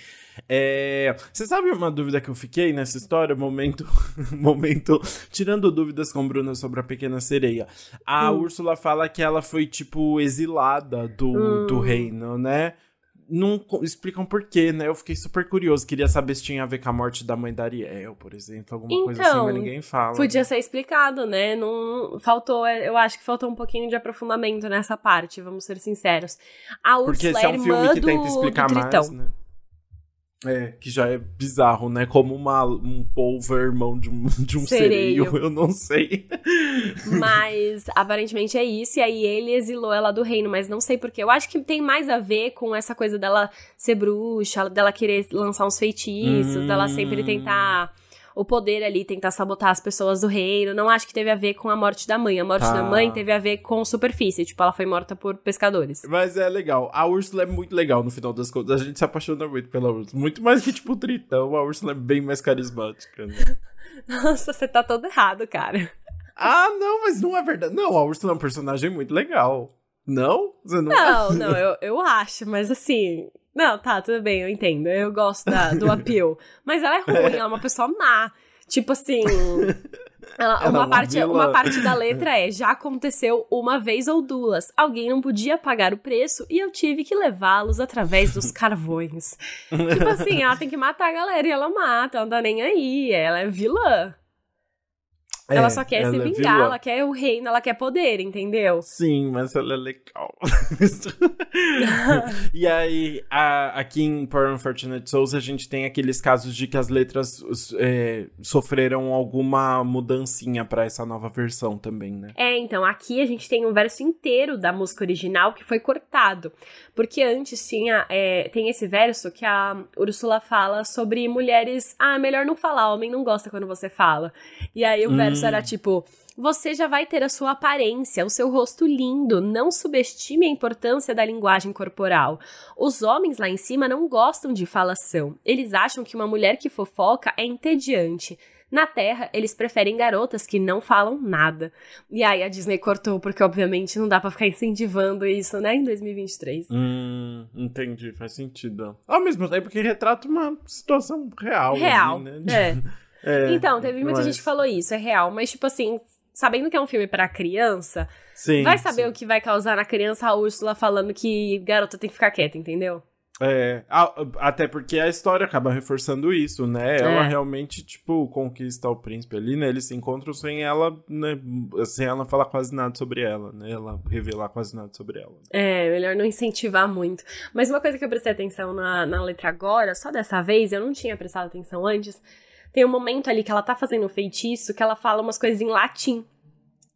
É, Você sabe uma dúvida que eu fiquei nessa história? Momento, momento, tirando dúvidas com Bruna sobre a Pequena Sereia. A Hum. Úrsula fala que ela foi, tipo, exilada do, Hum. do reino, né? Não co- explicam por quê, né? Eu fiquei super curioso. Queria saber se tinha a ver com a morte da mãe da Ariel, por exemplo. Alguma coisa assim, Então, mas ninguém fala. Podia ser explicado, né? Não faltou, eu acho que faltou um pouquinho de aprofundamento nessa parte, vamos ser sinceros. A Porque Úrsula esse é é um filme que do, tenta explicar mais, né? É, que já é bizarro, né? Como uma, um polvo é irmão de um, de um sereio. Sereio. eu não sei. Mas aparentemente é isso, e aí ele exilou ela do reino, mas não sei porquê. Eu acho que tem mais a ver com essa coisa dela ser bruxa, dela querer lançar uns feitiços, Hum. dela sempre tentar o poder ali, tentar sabotar as pessoas do reino. Não acho que teve a ver com a morte da mãe. A morte Tá. da mãe teve a ver com superfície, tipo, ela foi morta por pescadores. Mas é legal. A Úrsula é muito legal no final das contas. A gente se apaixona muito pela Úrsula. Muito mais que, tipo, o Tritão. A Úrsula é bem mais carismática, né? Nossa, você tá todo errado, cara. Ah, não, mas não é verdade. Não, a Úrsula é um personagem muito legal. Não? Você não... Não, não, eu, eu acho, mas assim. Não, tá, tudo bem, eu entendo. Eu gosto da, do appeal. Mas ela é ruim, ela é uma pessoa má. Tipo assim. ela- Ela é uma, uma parte, uma parte da letra é: já aconteceu uma vez ou duas. Alguém não podia pagar o preço e eu tive que levá-los através dos carvões. tipo assim, ela tem que matar a galera e ela mata, ela não tá nem aí. Ela é vilã. Ela É, só quer se ela é vingar, vilã. ela quer o reino, ela quer poder, entendeu? Sim, mas ela é legal. e aí, a- aqui em Poor Unfortunate Souls, a gente tem aqueles casos de que as letras é, sofreram alguma mudancinha pra essa nova versão também, né? É, então, aqui a gente tem um verso inteiro da música original que foi cortado. Porque antes tinha. é, tem esse verso que a Ursula fala sobre mulheres. Ah, melhor não falar, homem não gosta quando você fala. E aí o verso Hum. era tipo. Você já vai ter a sua aparência, o seu rosto lindo. Não subestime a importância da linguagem corporal. Os homens lá em cima não gostam de falação. Eles acham que uma mulher que fofoca é entediante. Na Terra, eles preferem garotas que não falam nada. E aí a Disney cortou, porque obviamente não dá pra ficar incentivando isso, né, em 2023. Hum, entendi, faz sentido. Ao mesmo tempo que retrata uma situação real. Real, ali, né? é. é. Então, teve muita mas... gente que falou isso, é real. Mas, tipo assim, sabendo que é um filme para criança, sim, vai saber sim. o que vai causar na criança a Úrsula falando que garota tem que ficar quieta, entendeu? É, até porque a história acaba reforçando isso, né? Ela É. realmente, tipo, conquista o príncipe ali, né? Eles se encontram sem ela, né? Sem ela falar quase nada sobre ela, né? Ela revelar quase nada sobre ela. É, melhor não incentivar muito. Mas uma coisa que eu prestei atenção na, na letra agora, só dessa vez, eu não tinha prestado atenção antes, tem um momento ali que ela tá fazendo o feitiço que ela fala umas coisas em latim.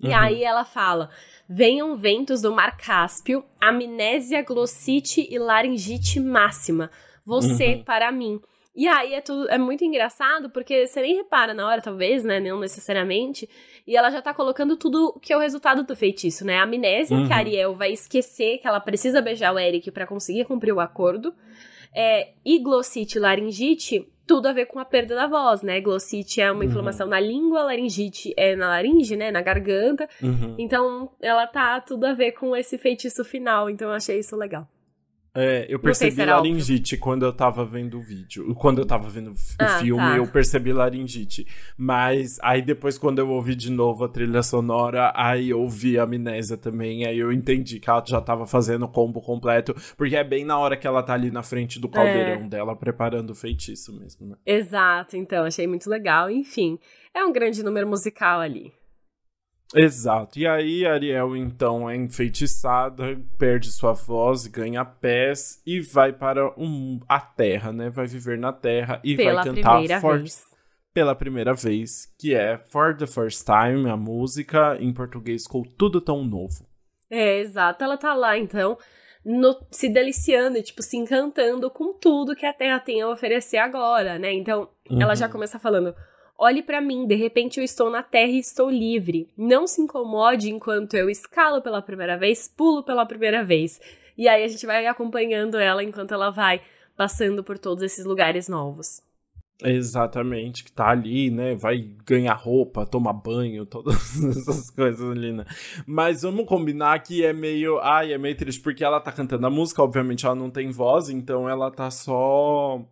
E Uhum. aí ela fala: Venham ventos do mar Cáspio, amnésia, glossite e laringite máxima. Você Uhum. para mim. E aí é tudo é muito engraçado porque você nem repara na hora, talvez, né? Não necessariamente. E ela já tá colocando tudo que é o resultado do feitiço, né? A amnésia, Uhum. que a Ariel vai esquecer que ela precisa beijar o Eric pra conseguir cumprir o acordo. É, e glossite e laringite, tudo a ver com a perda da voz, né? Glossite é uma Uhum. inflamação na língua, laringite é na laringe, né? Na garganta. Uhum. Então, ela tá tudo a ver com esse feitiço final, então eu achei isso legal. É, eu percebi se laringite quando eu tava vendo o vídeo. Quando eu tava vendo o f- o Ah, filme, tá. eu percebi laringite. Mas aí depois, quando eu ouvi de novo a trilha sonora, aí eu ouvi a amnésia também. Aí eu entendi que ela já tava fazendo o combo completo. Porque é bem na hora que ela tá ali na frente do caldeirão dela, preparando o feitiço mesmo, né? Exato, então, achei muito legal. Enfim, é um grande número musical ali. Exato. E aí, Ariel, então, é enfeitiçada, perde sua voz, ganha pés e vai para um, a Terra, né? Vai viver na Terra e Pela vai cantar primeira For- vez. pela primeira vez, que é For the First Time, a música em português ficou tudo tão novo. É, exato. Ela tá lá, então, no- se deliciando e, tipo, se encantando com tudo que a Terra tem a oferecer agora, né? Então, ela já Uhum. começa falando: Olhe pra mim, de repente eu estou na Terra e estou livre. Não se incomode enquanto eu escalo pela primeira vez, pulo pela primeira vez. E aí a gente vai acompanhando ela enquanto ela vai passando por todos esses lugares novos. Exatamente, que tá ali, né? Vai ganhar roupa, tomar banho, todas essas coisas ali, né? Mas vamos combinar que é meio. Ai, é meio triste, porque ela tá cantando a música, obviamente ela não tem voz, então ela tá só.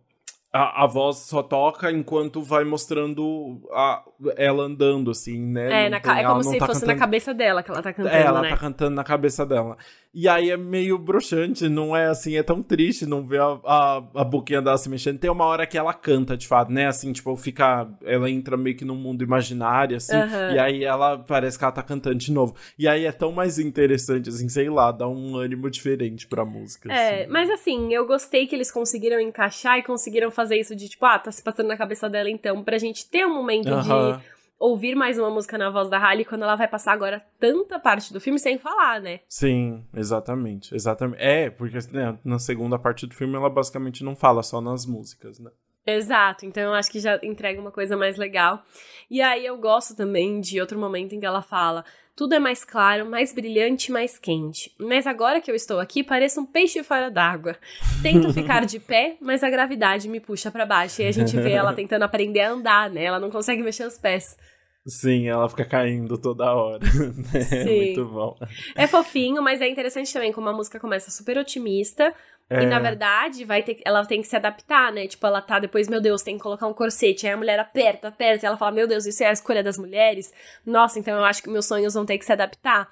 A, a voz só toca enquanto vai mostrando a, ela andando, assim, né? É, na tem- é como se tá fosse na cantando- cabeça dela que ela tá cantando, É, ela né? tá cantando na cabeça dela. E aí é meio broxante, não é assim, é tão triste não ver a, a, a boquinha dela se mexendo. Tem uma hora que ela canta, de fato, né? Assim, tipo, fica. Ela entra meio que num mundo imaginário, assim. Aham. E aí ela parece que ela tá cantando de novo. E aí é tão mais interessante, assim, sei lá, dá um ânimo diferente pra música. É, assim. mas assim, eu gostei que eles conseguiram encaixar e conseguiram fazer isso de tipo, ah, tá se passando na cabeça dela então, pra gente ter um momento de ouvir mais uma música na voz da Halle quando ela vai passar agora tanta parte do filme sem falar, né? Sim, exatamente, exatamente. É, porque né, na segunda parte do filme ela basicamente não fala só nas músicas, né? Exato, então eu acho que já entrega uma coisa mais legal. E aí eu gosto também de outro momento em que ela fala: tudo é mais claro, mais brilhante, mais quente. Mas agora que eu estou aqui, pareço um peixe fora d'água. Tento ficar de pé, mas a gravidade me puxa pra baixo. E a gente vê ela tentando aprender a andar, né? Ela não consegue mexer os pés. Sim, ela fica caindo toda hora. né? Sim. Muito bom. É fofinho, mas é interessante também como a música começa super otimista. É. E na verdade, vai ter, ela tem que se adaptar, né? Tipo, ela tá depois, meu Deus, tem que colocar um corsete. Aí a mulher aperta, aperta. E ela fala, meu Deus, isso é a escolha das mulheres. Nossa, então eu acho que meus sonhos vão ter que se adaptar.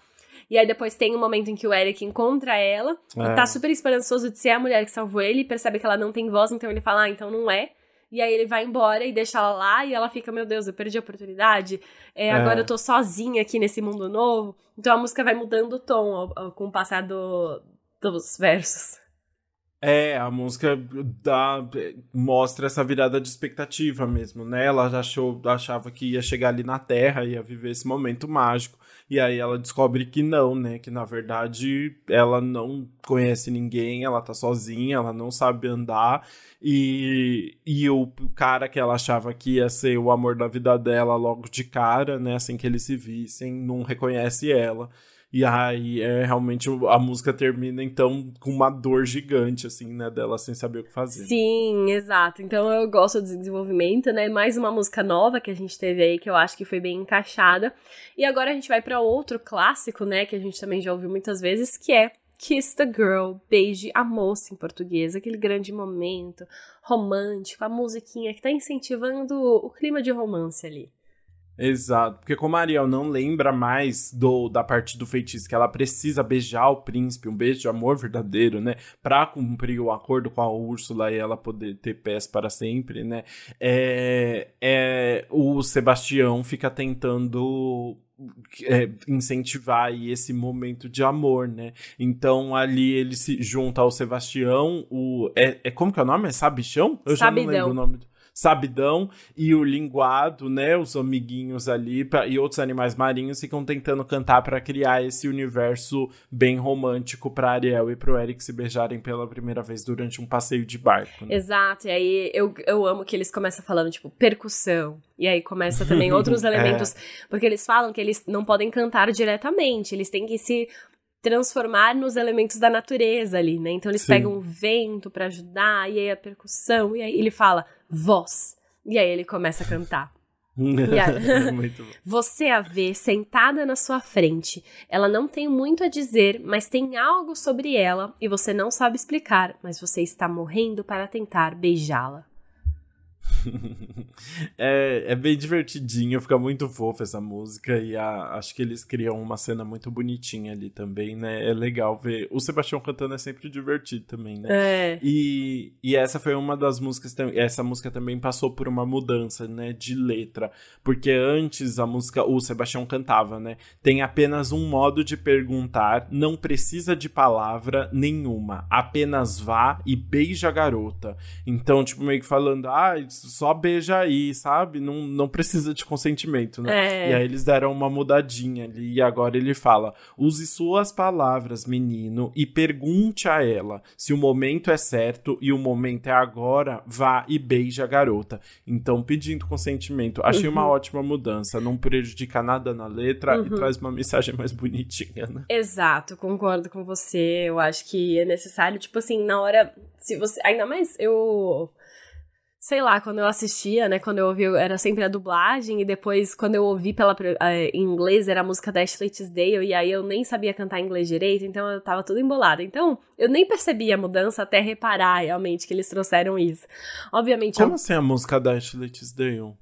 E aí depois tem um momento em que o Eric encontra ela. É. E tá super esperançoso de ser a mulher que salvou ele. Percebe que ela não tem voz, então ele fala, ah, então não é. E aí ele vai embora e deixa ela lá. E ela fica, meu Deus, eu perdi a oportunidade. É, agora É. eu tô sozinha aqui nesse mundo novo. Então a música vai mudando o tom ao- ao- com o passar do- dos versos. É, a música dá, mostra essa virada de expectativa mesmo, né? Ela já achou, achava que ia chegar ali na Terra, ia viver esse momento mágico. E aí ela descobre que não, né? Que na verdade ela não conhece ninguém, ela tá sozinha, ela não sabe andar. E, e o cara que ela achava que ia ser o amor da vida dela logo de cara, né? Assim que eles se vissem, não reconhece ela. E aí, é, realmente, a música termina, então, com uma dor gigante, assim, né, dela sem saber o que fazer. Sim, exato. Então, eu gosto do desenvolvimento, né? Mais uma música nova que a gente teve aí, que eu acho que foi bem encaixada. E agora a gente vai para outro clássico, né, que a gente também já ouviu muitas vezes, que é Kiss the Girl, Beije a Moça em português, aquele grande momento romântico, a musiquinha que tá incentivando o clima de romance ali. Exato, porque como a Ariel não lembra mais do da parte do feitiço que ela precisa beijar o príncipe, um beijo de amor verdadeiro, né, para cumprir o acordo com a Úrsula e ela poder ter pés para sempre, né? É, é o Sebastião fica tentando é, incentivar esse momento de amor, né? Então ali ele se junta ao Sebastião, o é, é como que é o nome? É Sabichão? Eu Sabidão. já não lembro o nome. Sabidão e o linguado, né? Os amiguinhos ali pra, e outros animais marinhos ficam tentando cantar para criar esse universo bem romântico para Ariel e pro Eric se beijarem pela primeira vez durante um passeio de barco. Né? Exato, e aí eu, eu amo que eles começam falando, tipo, percussão. E aí começa também outros elementos, é. porque eles falam que eles não podem cantar diretamente, eles têm que se transformar nos elementos da natureza ali, né? Então eles Sim. pegam o vento para ajudar, e aí a percussão, e aí ele fala voz. E aí ele começa a cantar. Você a vê sentada na sua frente. Ela não tem muito a dizer, mas tem algo sobre ela e você não sabe explicar, mas você está morrendo para tentar beijá-la. é, é bem divertidinho, fica muito fofa essa música e a, acho que eles criam uma cena muito bonitinha ali também, né? É legal ver. O Sebastião cantando é sempre divertido também, né? É. E, e essa foi uma das músicas, essa música também passou por uma mudança, né, de letra, porque antes a música, o Sebastião cantava, né? Tem apenas um modo de perguntar, não precisa de palavra nenhuma, apenas vá e beija a garota. Então, tipo, meio que falando, ah, só beija aí, sabe? Não, não precisa de consentimento, né? É. E aí eles deram uma mudadinha ali e agora ele fala: use suas palavras, menino, e pergunte a ela se o momento é certo e o momento é agora, vá e beije a garota. Então, pedindo consentimento. Achei uhum. uma ótima mudança, não prejudica nada na letra uhum. e traz uma mensagem mais bonitinha, né? Exato, concordo com você. Eu acho que é necessário, tipo assim, na hora. Se você. Ainda mais eu sei lá, quando eu assistia, né, quando eu ouvi, era sempre a dublagem, e depois, quando eu ouvi pela, uh, em inglês, era a música da Ashley Tisdale, e aí eu nem sabia cantar inglês direito, então eu tava tudo embolada. Então, eu nem percebi a mudança até reparar, realmente, que eles trouxeram isso. Obviamente... Como eu... assim a música da Ashley Tisdale?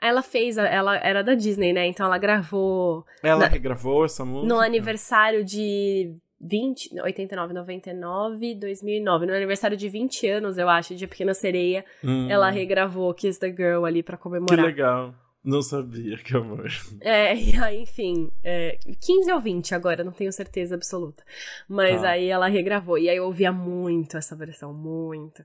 Ela fez, ela era da Disney, né? Então ela gravou. Ela na, regravou essa música? No aniversário de 20, 89, 99, 2009. No aniversário de 20 anos, eu acho, de Pequena Sereia, hum. ela regravou Kiss the Girl ali para comemorar. Que legal. Não sabia, que amor. É, e aí, enfim, é, 15 ou 20 agora, não tenho certeza absoluta. Mas ah. aí ela regravou. E aí eu ouvia muito essa versão, muito.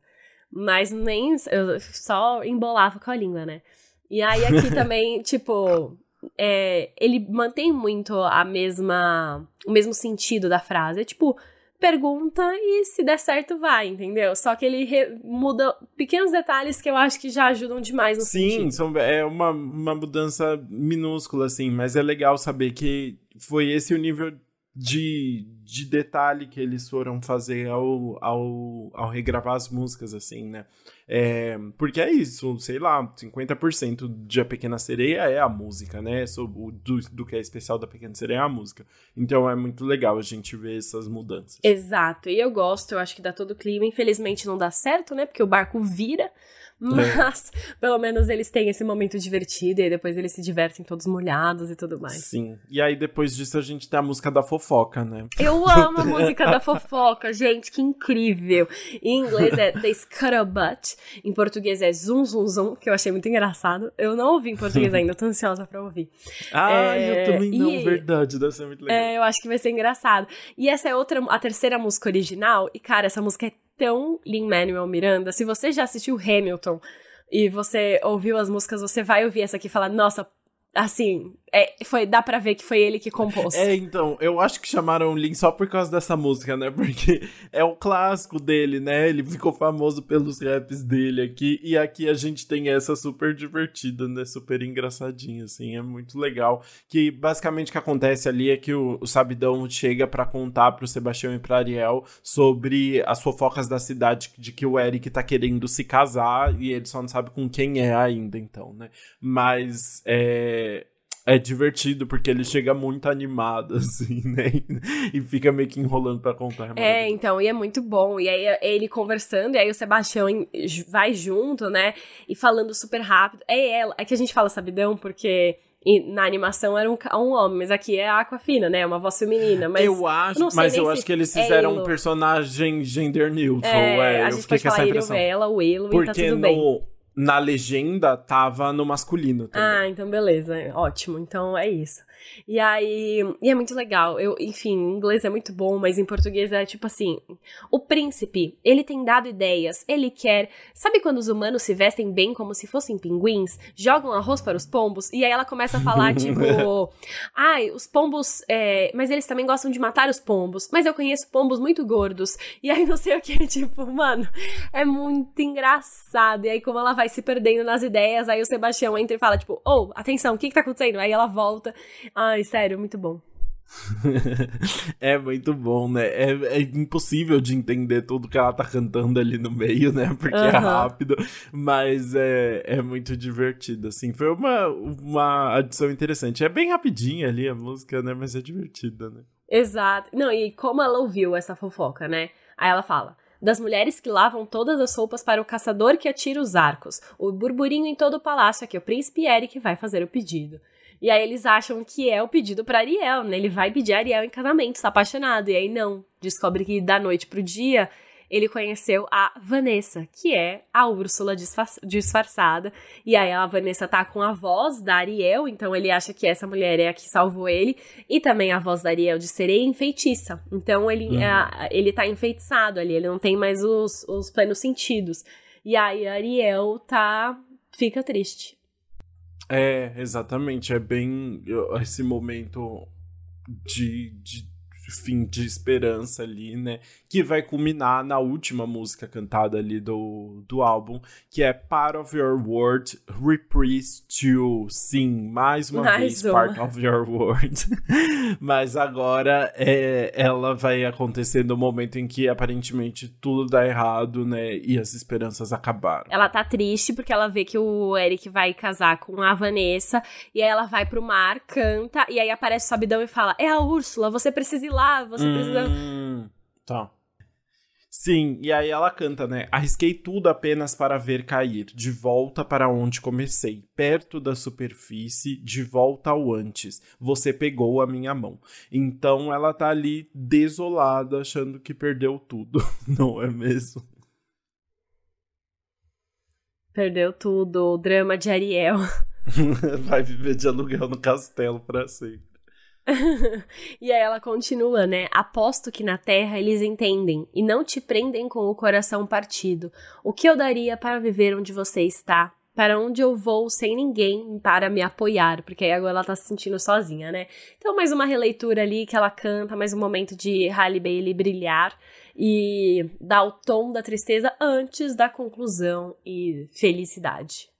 Mas nem. Eu só embolava com a língua, né? E aí aqui também, tipo, é, ele mantém muito a mesma o mesmo sentido da frase. É tipo, pergunta e se der certo vai, entendeu? Só que ele muda pequenos detalhes que eu acho que já ajudam demais no Sim, sentido. Sim, é uma, uma mudança minúscula, assim, mas é legal saber que foi esse o nível de, de detalhe que eles foram fazer ao, ao, ao regravar as músicas, assim, né? É, porque é isso, sei lá, 50% de A Pequena Sereia é a música, né? Do, do que é especial da Pequena Sereia é a música. Então é muito legal a gente ver essas mudanças. Exato, e eu gosto, eu acho que dá todo o clima. Infelizmente não dá certo, né? Porque o barco vira. Mas, é. pelo menos eles têm esse momento divertido e depois eles se divertem todos molhados e tudo mais. Sim. E aí depois disso a gente tem a música da fofoca, né? Eu amo a música da fofoca, gente, que incrível. Em inglês é The Scuttlebutt, em português é Zum Zum Zum, que eu achei muito engraçado. Eu não ouvi em português ainda, tô ansiosa pra ouvir. Ah, é... eu também não, e... verdade, deve ser muito legal. É, eu acho que vai ser engraçado. E essa é outra, a terceira música original, e cara, essa música é tão Lin-Manuel Miranda. Se você já assistiu Hamilton e você ouviu as músicas, você vai ouvir essa aqui e falar, nossa, assim, é, foi, dá pra ver que foi ele que compôs. É, então, eu acho que chamaram o Lin só por causa dessa música, né? Porque é o clássico dele, né? Ele ficou famoso pelos raps dele aqui. E aqui a gente tem essa super divertida, né? Super engraçadinha, assim. É muito legal. Que basicamente o que acontece ali é que o, o Sabidão chega para contar pro Sebastião e pra Ariel sobre as fofocas da cidade de que o Eric tá querendo se casar e ele só não sabe com quem é ainda, então, né? Mas é, é divertido porque ele chega muito animado, assim, né? E fica meio que enrolando pra contar. É, é então, e é muito bom. E aí ele conversando, e aí o Sebastião vai junto, né? E falando super rápido. É ela. É que a gente fala sabidão porque. na animação era um, um homem, mas aqui é a Aquafina, né? Uma voz feminina. Mas eu acho, mas eu acho que eles é fizeram é um personagem gender neutral. É, é a gente pode falar ele ou ela, o Elo, e tá tudo no, bem na legenda tava no masculino também. Ah, então beleza. Ótimo. Então é isso. E aí, e é muito legal. Eu, enfim, em inglês é muito bom, mas em português é tipo assim: o príncipe, ele tem dado ideias, ele quer. Sabe quando os humanos se vestem bem como se fossem pinguins, jogam arroz para os pombos? E aí ela começa a falar, tipo, ai, os pombos. É, mas eles também gostam de matar os pombos. Mas eu conheço pombos muito gordos. E aí não sei o que, tipo, mano, é muito engraçado. E aí, como ela vai se perdendo nas ideias, aí o Sebastião entra e fala, tipo, oh, atenção, o que que tá acontecendo? Aí ela volta. Ai, sério, muito bom. é muito bom, né? É, é, impossível de entender tudo que ela tá cantando ali no meio, né? Porque uhum. é rápido, mas é, é muito divertido, assim. Foi uma, uma adição interessante. É bem rapidinha ali a música, né? Mas é divertida, né? Exato. Não, e como ela ouviu essa fofoca, né? Aí ela fala: das mulheres que lavam todas as roupas para o caçador que atira os arcos, o burburinho em todo o palácio é que o príncipe Eric vai fazer o pedido. E aí eles acham que é o pedido para Ariel, né? Ele vai pedir Ariel em casamento, está apaixonado. E aí não, descobre que da noite pro dia ele conheceu a Vanessa, que é a Úrsula disfarçada. E aí a Vanessa tá com a voz da Ariel, então ele acha que essa mulher é a que salvou ele. E também a voz da Ariel de sereia enfeitiça. Então ele, uhum. é, ele tá enfeitiçado ali, ele não tem mais os, os plenos sentidos. E aí a Ariel tá. fica triste. É, exatamente. É bem esse momento de, de fim de esperança ali, né? Que vai culminar na última música cantada ali do, do álbum, que é Part of Your World, Reprise to Sim, mais uma mais vez, uma. Part of Your World. Mas agora é, ela vai acontecer no momento em que aparentemente tudo dá errado, né? E as esperanças acabaram. Ela tá triste porque ela vê que o Eric vai casar com a Vanessa, e aí ela vai pro mar, canta, e aí aparece o Sabidão e fala: É a Úrsula, você precisa ir lá lá, você hum, precisa. Tá. Sim, e aí ela canta, né? Arrisquei tudo apenas para ver cair, de volta para onde comecei, perto da superfície, de volta ao antes. Você pegou a minha mão. Então ela tá ali desolada, achando que perdeu tudo, não é mesmo? Perdeu tudo, o drama de Ariel. Vai viver de aluguel no castelo para sempre. e aí ela continua, né? Aposto que na terra eles entendem e não te prendem com o coração partido. O que eu daria para viver onde você está? Para onde eu vou sem ninguém para me apoiar? Porque aí agora ela tá se sentindo sozinha, né? Então, mais uma releitura ali que ela canta, mais um momento de Halle Bailey brilhar e dar o tom da tristeza antes da conclusão e felicidade.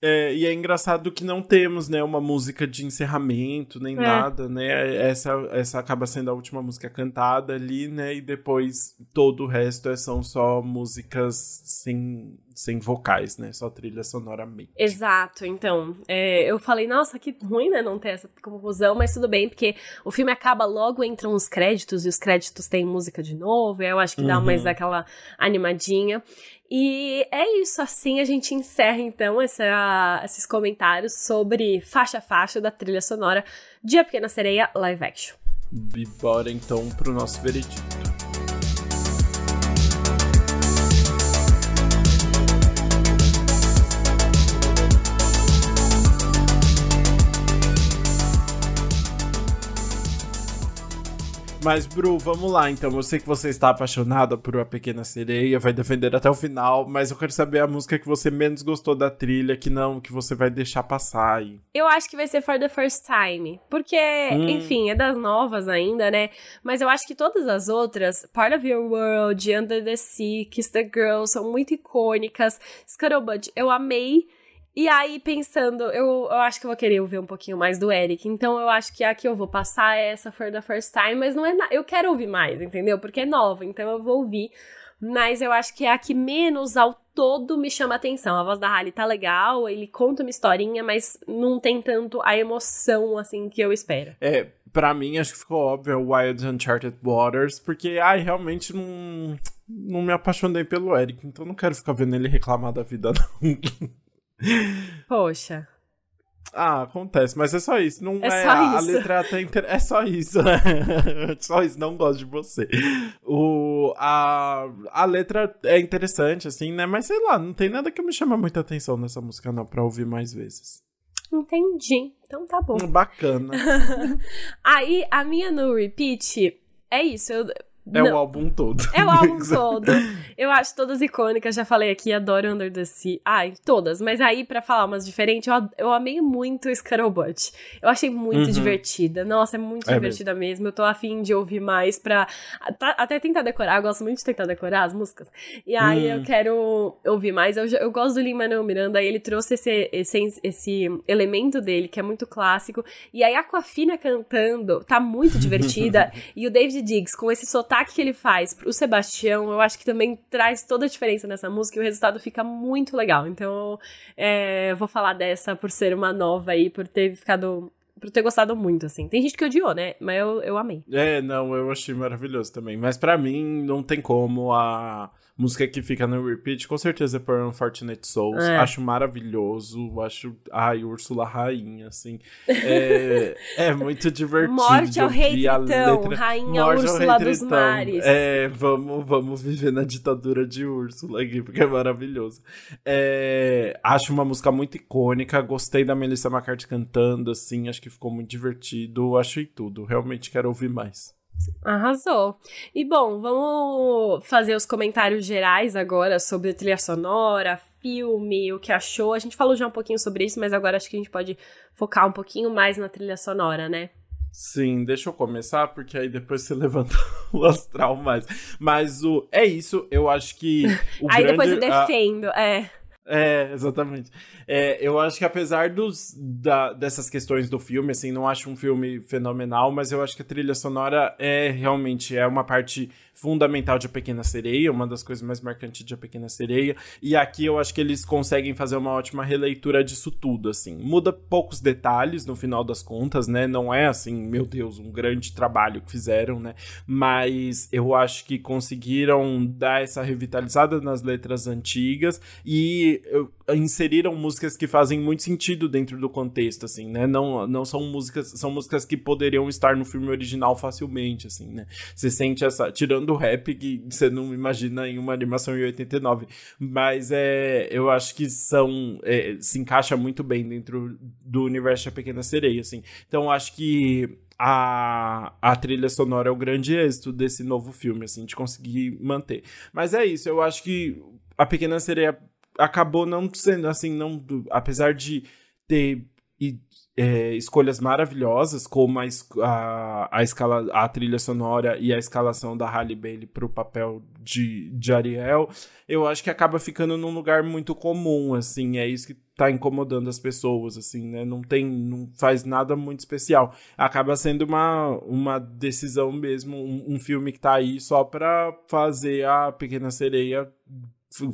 É, e é engraçado que não temos, né, uma música de encerramento, nem é. nada, né? Essa, essa acaba sendo a última música cantada ali, né? E depois todo o resto é, são só músicas sem, sem vocais, né? Só trilha sonoramente. Exato, então. É, eu falei, nossa, que ruim, né? Não ter essa conclusão, mas tudo bem, porque o filme acaba logo, entram os créditos, e os créditos têm música de novo, eu acho que dá uhum. mais aquela animadinha. E é isso, assim a gente encerra então essa, esses comentários sobre faixa a faixa da trilha sonora de A Pequena Sereia live action. E bora então pro nosso veredito. Mas, Bru, vamos lá então. Eu sei que você está apaixonada por A Pequena Sereia, vai defender até o final, mas eu quero saber a música que você menos gostou da trilha, que não, que você vai deixar passar aí. Eu acho que vai ser For the First Time. Porque, hum. enfim, é das novas ainda, né? Mas eu acho que todas as outras, Part of Your World, Under the Sea, Kiss the Girl, são muito icônicas. Scuttlebutt, eu amei. E aí, pensando, eu, eu acho que eu vou querer ouvir um pouquinho mais do Eric. Então, eu acho que a que eu vou passar é essa For the First Time, mas não é. Eu quero ouvir mais, entendeu? Porque é nova, então eu vou ouvir. Mas eu acho que é a que menos ao todo me chama atenção. A voz da Halle tá legal, ele conta uma historinha, mas não tem tanto a emoção, assim, que eu espero. É, pra mim, acho que ficou óbvio é Wild Uncharted Waters, porque, ai, realmente não, não me apaixonei pelo Eric, então não quero ficar vendo ele reclamar da vida, não. Poxa. Ah, acontece, mas é só isso. Não é, é só a, isso. a letra até inter... é só isso. Só isso, não gosto de você. O a, a letra é interessante assim, né? Mas sei lá, não tem nada que me chama muita atenção nessa música não para ouvir mais vezes. Entendi. Então tá bom. Bacana. Aí a minha no repeat é isso. Eu, é não. o álbum todo. É o álbum todo. Eu acho todas icônicas, já falei aqui, adoro Under the Sea. Ai, todas. Mas aí, para falar umas diferentes, eu, eu amei muito Scuttlebutt. Eu achei muito uhum. divertida. Nossa, é muito é divertida mesmo. mesmo. Eu tô afim de ouvir mais pra tá, até tentar decorar. Eu gosto muito de tentar decorar as músicas. E aí eu hum. quero ouvir mais. Eu, eu gosto do Lin-Manuel Miranda, ele trouxe esse, esse, esse elemento dele, que é muito clássico. E aí a Aquafina cantando tá muito divertida. e o David Diggs, com esse sotaque sotaque que ele faz pro Sebastião, eu acho que também traz toda a diferença nessa música e o resultado fica muito legal. Então, é, vou falar dessa por ser uma nova aí, por ter ficado por ter gostado muito, assim. Tem gente que odiou, né? Mas eu, eu amei. É, não, eu achei maravilhoso também. Mas para mim, não tem como a música que fica no repeat, com certeza é por Unfortunate Souls. É. Acho maravilhoso. Acho. Ai, Úrsula Rainha, assim. É, é muito divertido. Morte ao rei Tritão, Rainha Morte Úrsula dos Mares. É, vamos, vamos viver na ditadura de Úrsula aqui, porque é maravilhoso. É, acho uma música muito icônica. Gostei da Melissa McCarthy cantando, assim. Acho que ficou muito divertido. Achei tudo. Realmente quero ouvir mais. Arrasou. E bom, vamos fazer os comentários gerais agora sobre trilha sonora, filme, o que achou. A gente falou já um pouquinho sobre isso, mas agora acho que a gente pode focar um pouquinho mais na trilha sonora, né? Sim, deixa eu começar, porque aí depois você levanta o astral mais. Mas o. É isso, eu acho que. aí grande, depois eu defendo, a... é. É, exatamente. É, eu acho que apesar dos, da, dessas questões do filme, assim, não acho um filme fenomenal, mas eu acho que a trilha sonora é realmente é uma parte fundamental de A Pequena Sereia, uma das coisas mais marcantes de A Pequena Sereia. E aqui eu acho que eles conseguem fazer uma ótima releitura disso tudo, assim. Muda poucos detalhes no final das contas, né? Não é assim, meu Deus, um grande trabalho que fizeram, né? Mas eu acho que conseguiram dar essa revitalizada nas letras antigas e inseriram músicas que fazem muito sentido dentro do contexto, assim, né? Não, não são músicas, são músicas que poderiam estar no filme original facilmente, assim, né? Você sente essa, tirando do rap que você não imagina em uma animação em 89. Mas é, eu acho que são. É, se encaixa muito bem dentro do universo da Pequena Sereia, assim. Então acho que a, a trilha sonora é o grande êxito desse novo filme, assim, de conseguir manter. Mas é isso, eu acho que a Pequena Sereia acabou não sendo assim, não. Apesar de ter e é, escolhas maravilhosas, como a, a, a, escala, a trilha sonora e a escalação da Halle Bailey para o papel de, de Ariel, eu acho que acaba ficando num lugar muito comum, assim, é isso que tá incomodando as pessoas, assim, né? Não tem, não faz nada muito especial. Acaba sendo uma, uma decisão mesmo, um, um filme que tá aí só para fazer a Pequena Sereia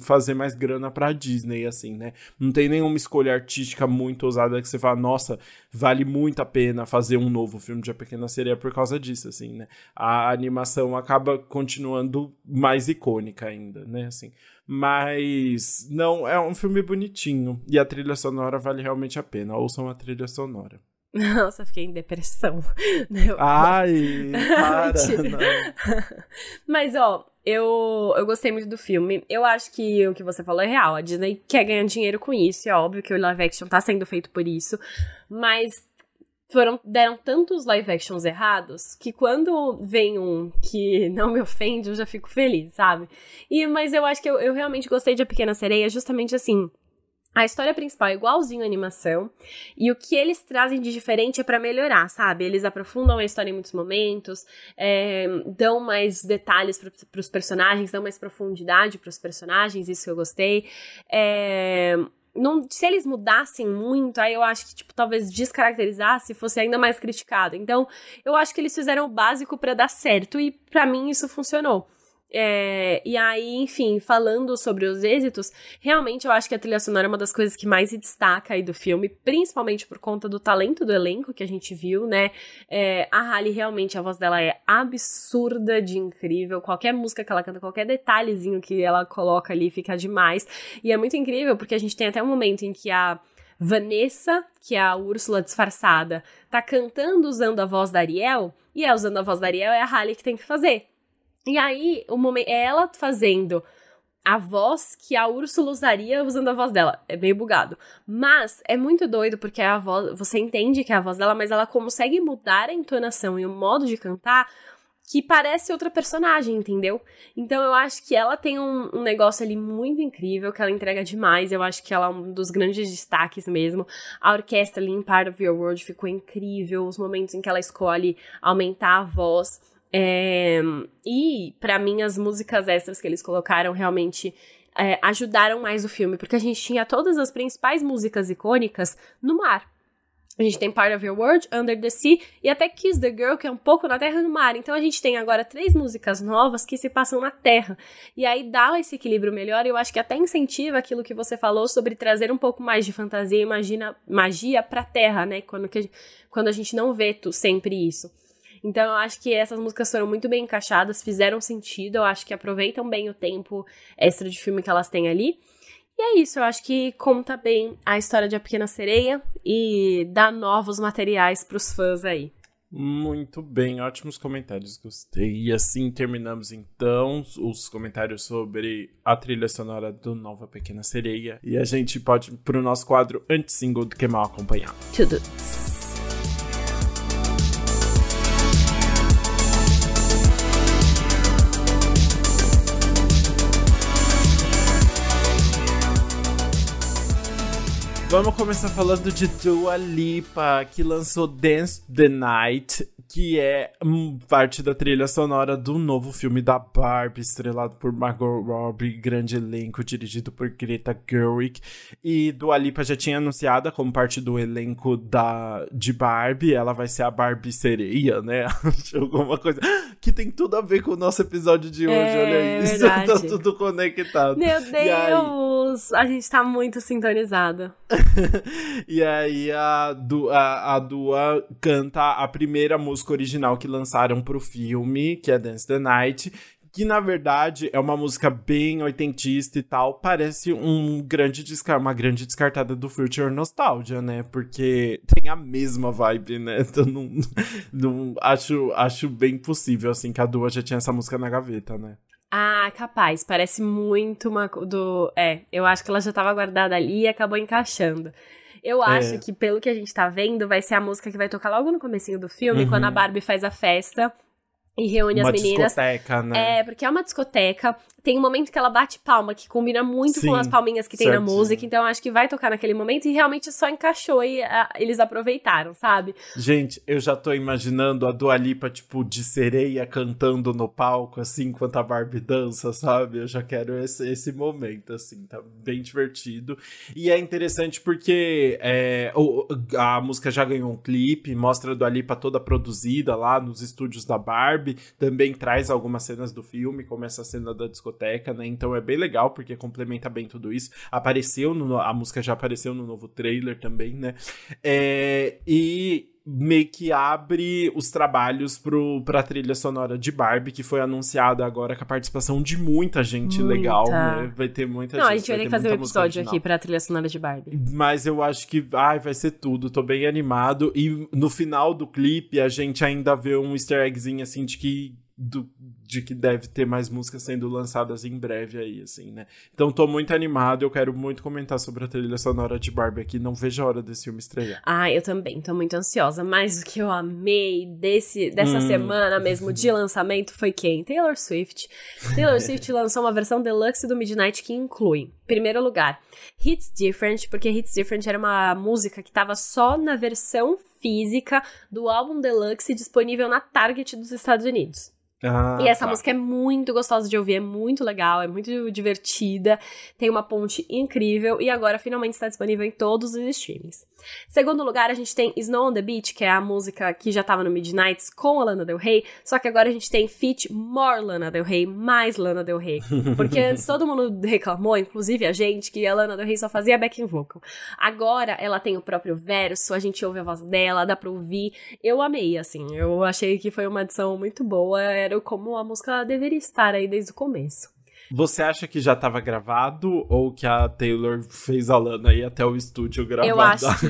fazer mais grana pra Disney, assim, né? Não tem nenhuma escolha artística muito ousada que você fala, nossa, vale muito a pena fazer um novo filme de A Pequena Sereia por causa disso, assim, né? A animação acaba continuando mais icônica ainda, né? Assim, mas não, é um filme bonitinho e a trilha sonora vale realmente a pena. Ouçam a trilha sonora. Nossa, fiquei em depressão. Ai, para, Mas, ó, eu, eu gostei muito do filme. Eu acho que o que você falou é real. A Disney quer ganhar dinheiro com isso. É óbvio que o live action tá sendo feito por isso. Mas foram deram tantos live actions errados que quando vem um que não me ofende, eu já fico feliz, sabe? E mas eu acho que eu, eu realmente gostei de A Pequena Sereia justamente assim. A história principal é igualzinho à animação, e o que eles trazem de diferente é para melhorar, sabe? Eles aprofundam a história em muitos momentos, é, dão mais detalhes para os personagens, dão mais profundidade para os personagens, isso que eu gostei. É, não, se eles mudassem muito, aí eu acho que, tipo, talvez descaracterizasse fosse ainda mais criticado. Então, eu acho que eles fizeram o básico para dar certo e para mim isso funcionou. É, e aí, enfim, falando sobre os êxitos, realmente eu acho que a trilha sonora é uma das coisas que mais se destaca aí do filme, principalmente por conta do talento do elenco que a gente viu, né? É, a Halle, realmente, a voz dela é absurda de incrível. Qualquer música que ela canta, qualquer detalhezinho que ela coloca ali fica demais. E é muito incrível porque a gente tem até um momento em que a. Vanessa, que é a Úrsula disfarçada, tá cantando usando a voz da Ariel, e é usando a voz da Ariel, é a Halle que tem que fazer. E aí, o momento, é ela fazendo a voz que a Úrsula usaria usando a voz dela. É meio bugado. Mas é muito doido porque a voz, você entende que é a voz dela, mas ela consegue mudar a entonação e o modo de cantar que parece outra personagem, entendeu? Então eu acho que ela tem um, um, negócio ali muito incrível, que ela entrega demais. Eu acho que ela é um dos grandes destaques mesmo. A orquestra ali em Part of Your World ficou incrível. Os momentos em que ela escolhe aumentar a voz. É, e, para mim, as músicas extras que eles colocaram realmente é, ajudaram mais o filme, porque a gente tinha todas as principais músicas icônicas no mar. A gente tem Part of Your World, Under the Sea e até Kiss the Girl, que é um pouco na terra e no mar. Então a gente tem agora três músicas novas que se passam na terra. E aí dá esse equilíbrio melhor e eu acho que até incentiva aquilo que você falou sobre trazer um pouco mais de fantasia e magia, pra terra, né? Quando, que, quando a gente não vê sempre isso. Então eu acho que essas músicas foram muito bem encaixadas, fizeram sentido, eu acho que aproveitam bem o tempo extra de filme que elas têm ali. E é isso, eu acho que conta bem a história de A Pequena Sereia e dá novos materiais para os fãs aí. Muito bem, ótimos comentários, gostei. E assim terminamos então os comentários sobre a trilha sonora do Nova Pequena Sereia. E a gente pode ir pro nosso quadro anti-single do Que Mal Acompanhado. Tudo. Vamos começar falando de Dua Lipa, que lançou Dance the Night, que é parte da trilha sonora do novo filme da Barbie, estrelado por Margot Robbie, grande elenco, dirigido por Greta Gerwig. E Dua Lipa já tinha anunciada como parte do elenco da, de Barbie, ela vai ser a Barbie sereia, né? Alguma coisa que tem tudo a ver com o nosso episódio de hoje, é, olha isso, verdade. tá tudo conectado. Meu Deus, a gente tá muito sintonizado. e aí a, du, a, a Dua canta a primeira música original que lançaram pro filme, que é Dance the Night, que na verdade é uma música bem oitentista e tal, parece um grande uma grande descartada do Future Nostalgia, né? Porque tem a mesma vibe, né? Então não, não acho, acho bem possível assim que a Dua já tinha essa música na gaveta, né? Ah, capaz. Parece muito uma do. É, eu acho que ela já tava guardada ali e acabou encaixando. Eu é. acho é. que, pelo que a gente tá vendo, vai ser a música que vai tocar logo no comecinho do filme, uhum. quando a Barbie faz a festa e reúne uma as meninas. Discoteca, né? É, porque é uma discoteca tem um momento que ela bate palma, que combina muito Sim, com as palminhas que tem na música, então acho que vai tocar naquele momento e realmente só encaixou e a, eles aproveitaram, sabe? Gente, eu já tô imaginando a Dua Lipa, tipo, de sereia cantando no palco, assim, enquanto a Barbie dança, sabe? Eu já quero esse, esse momento, assim, tá bem divertido. E é interessante porque é, a música já ganhou um clipe, mostra a Dua Lipa toda produzida lá nos estúdios da Barbie, também traz algumas cenas do filme, como essa cena da discoteca discoteca, né? Então é bem legal porque complementa bem tudo isso. Apareceu no, a música já apareceu no novo trailer também, né? É, e meio que abre os trabalhos pro, pra trilha sonora de Barbie, que foi anunciada agora com a participação de muita gente muita. legal, né? Vai ter muita Não, gente. a gente vai ter que fazer um episódio aqui pra trilha sonora de Barbie. Mas eu acho que ai, vai ser tudo, tô bem animado. E no final do clipe a gente ainda vê um easter eggzinho assim de que do, de que deve ter mais músicas sendo lançadas em breve aí, assim, né? Então tô muito animado, eu quero muito comentar sobre a trilha sonora de Barbie aqui, não vejo a hora desse filme estrear. Ah, eu também, tô muito ansiosa, mas o que eu amei desse, dessa hum. semana mesmo de lançamento foi quem? Taylor Swift. Taylor Swift lançou uma versão deluxe do Midnight que inclui, primeiro lugar, Hits Different, porque Hits Different era uma música que tava só na versão física do álbum deluxe disponível na Target dos Estados Unidos. Ah, e essa tá. música é muito gostosa de ouvir, é muito legal, é muito divertida, tem uma ponte incrível e agora finalmente está disponível em todos os streamings. Segundo lugar, a gente tem Snow on the Beach, que é a música que já estava no Midnights com a Lana Del Rey, só que agora a gente tem feat more Lana Del Rey, mais Lana Del Rey. Porque antes todo mundo reclamou, inclusive a gente, que a Lana Del Rey só fazia backing vocal. Agora ela tem o próprio verso, a gente ouve a voz dela, dá pra ouvir. Eu amei, assim, eu achei que foi uma edição muito boa, era como a música deveria estar aí desde o começo. Você acha que já estava gravado ou que a Taylor fez a Lana ir até o estúdio gravar? Eu acho que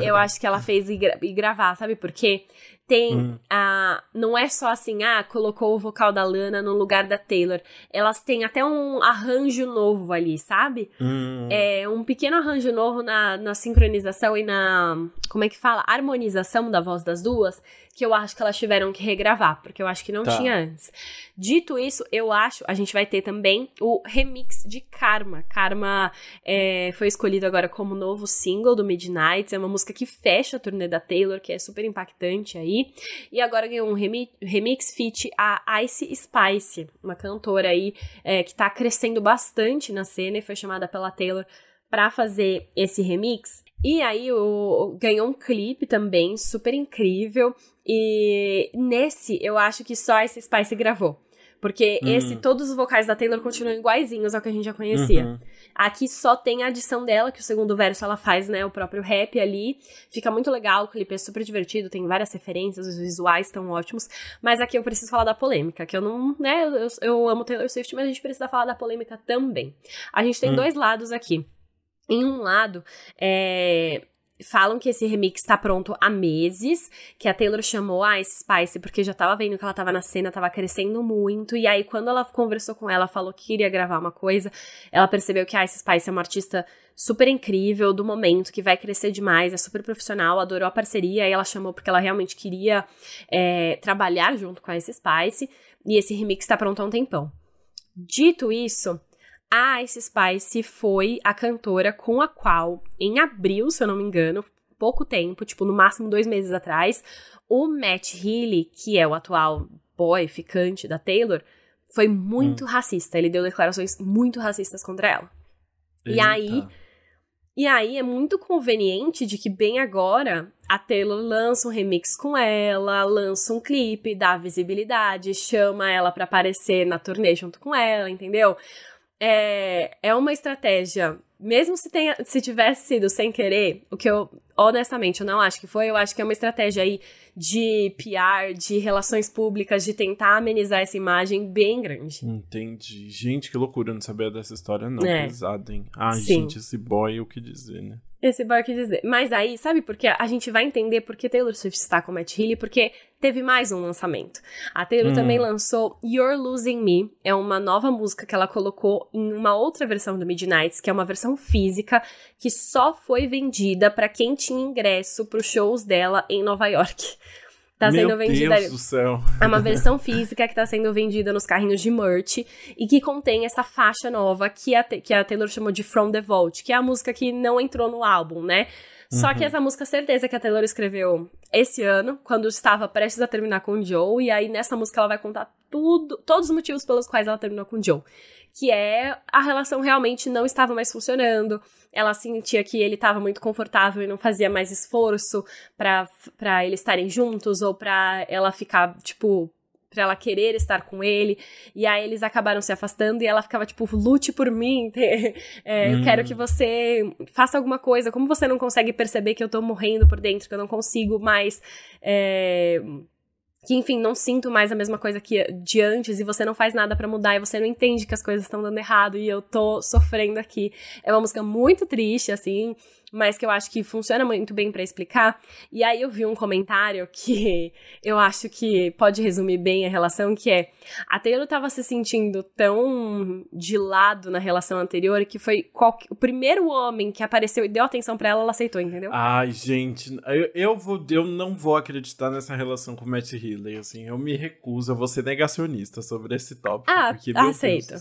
eu acho que ela fez ir, gra gravar, sabe por quê? Tem hum. a. Não é só assim, ah, colocou o vocal da Lana no lugar da Taylor. Elas têm até um arranjo novo ali, sabe? Hum. É um pequeno arranjo novo na, na sincronização e na. Como é que fala? Harmonização da voz das duas. Que eu acho que elas tiveram que regravar, porque eu acho que não tá. tinha antes. Dito isso, eu acho. A gente vai ter também o remix de Karma. Karma é, foi escolhido agora como novo single do Midnight. É uma música que fecha a turnê da Taylor, que é super impactante aí aí. E agora ganhou um remi remix feat a Ice Spice, uma cantora aí é, que tá crescendo bastante na cena e foi chamada pela Taylor para fazer esse remix. E aí o, ganhou um clipe também super incrível. E nesse eu acho que só Ice Spice gravou. Porque hum. esse, todos os vocais da Taylor continuam iguaizinhos ao que a gente já conhecia. Uhum. Aqui só tem a adição dela, que o segundo verso ela faz, né, o próprio rap ali. Fica muito legal, o clipe é super divertido, tem várias referências, os visuais estão ótimos. Mas aqui eu preciso falar da polêmica, que eu não, né, eu, eu amo Taylor Swift, mas a gente precisa falar da polêmica também. A gente tem hum. dois lados aqui. Em um lado, é, falam que esse remix tá pronto há meses, que a Taylor chamou a Ice Spice porque já tava vendo que ela tava na cena, tava crescendo muito, e aí quando ela conversou com ela, falou que queria gravar uma coisa, ela percebeu que a Ice Spice é uma artista super incrível do momento, que vai crescer demais, é super profissional, adorou a parceria, e ela chamou porque ela realmente queria é, trabalhar junto com a Ice Spice, e esse remix tá pronto há um tempão. Dito isso, a Ice Spice foi a cantora com a qual, em abril, se eu não me engano, pouco tempo, tipo, no máximo dois meses atrás, o Matt Healy, que é o atual boy, ficante da Taylor, foi muito hum. racista. Ele deu declarações muito racistas contra ela. Eita. E aí. E aí é muito conveniente de que bem agora a Taylor lança um remix com ela, lança um clipe, dá visibilidade, chama ela para aparecer na turnê junto com ela, entendeu? É, é uma estratégia, mesmo se, tenha, se tivesse sido sem querer, o que eu, honestamente, eu não acho que foi, eu acho que é uma estratégia aí de PR, de relações públicas, de tentar amenizar essa imagem bem grande. Entendi. Gente, que loucura, eu não sabia dessa história, não. É. Pesado, hein? Ah, Sim. gente, esse boy, o que dizer, né? Esse boy, que dizer. Mas aí, sabe por quê? A gente vai entender por que Taylor Swift está com Matt Healy, porque teve mais um lançamento. A Taylor hum. também lançou You're Losing Me, é uma nova música que ela colocou em uma outra versão do Midnights, que é uma versão física que só foi vendida para quem tinha ingresso para os shows dela em Nova York. Tá Meu sendo vendida. Deus do céu. É uma versão física que tá sendo vendida nos carrinhos de merch e que contém essa faixa nova que a, que a Taylor chamou de From the Vault, que é a música que não entrou no álbum, né? Só uhum. que essa música, certeza que a Taylor escreveu esse ano, quando estava prestes a terminar com o Joe, e aí nessa música ela vai contar tudo, todos os motivos pelos quais ela terminou com o Joe. Que é a relação realmente não estava mais funcionando, ela sentia que ele estava muito confortável e não fazia mais esforço para eles estarem juntos ou para ela ficar, tipo, pra ela querer estar com ele. E aí eles acabaram se afastando e ela ficava tipo, lute por mim. é, hum. Eu quero que você faça alguma coisa. Como você não consegue perceber que eu tô morrendo por dentro, que eu não consigo mais. É, que enfim, não sinto mais a mesma coisa que de antes e você não faz nada para mudar e você não entende que as coisas estão dando errado e eu tô sofrendo aqui. É uma música muito triste assim, mas que eu acho que funciona muito bem para explicar. E aí eu vi um comentário que eu acho que pode resumir bem a relação, que é a Taylor tava se sentindo tão de lado na relação anterior que foi o primeiro homem que apareceu e deu atenção para ela, ela aceitou, entendeu? Ai, gente, eu, eu, vou, eu não vou acreditar nessa relação com o Matt Healy, assim, eu me recuso, eu vou ser negacionista sobre esse tópico. Ah, porque, aceito.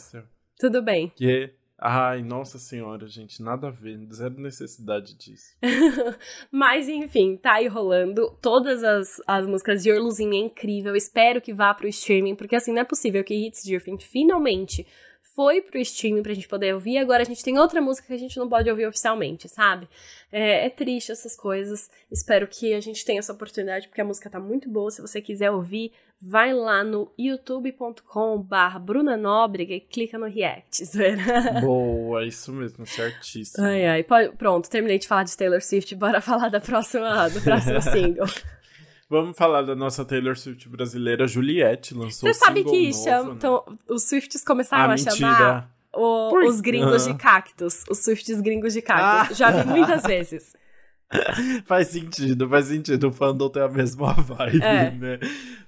Tudo bem. Que Ai, nossa senhora, gente, nada a ver, zero necessidade disso. Mas enfim, tá aí rolando. Todas as, as músicas de Orluzinho é incrível. Espero que vá pro streaming, porque assim, não é possível que Hits Different finalmente foi pro streaming pra gente poder ouvir, agora a gente tem outra música que a gente não pode ouvir oficialmente, sabe? É, é, triste essas coisas. Espero que a gente tenha essa oportunidade, porque a música tá muito boa. Se você quiser ouvir, vai lá no youtube.com/barra Bruna Nóbrega e clica no React. Boa, isso mesmo, certíssimo. Ai, ai. Pronto, terminei de falar de Taylor Swift, bora falar da próxima, do próximo single. Vamos falar da nossa Taylor Swift brasileira, Juliette, lançou Você sabe que novo, chama, né? então, os Swifts começaram ah, a mentira. chamar o, os gringos de cactos, os Swifts gringos de cactos. Ah. Já vi muitas vezes. faz sentido, faz sentido. O fandom tem a mesma vibe, é. né?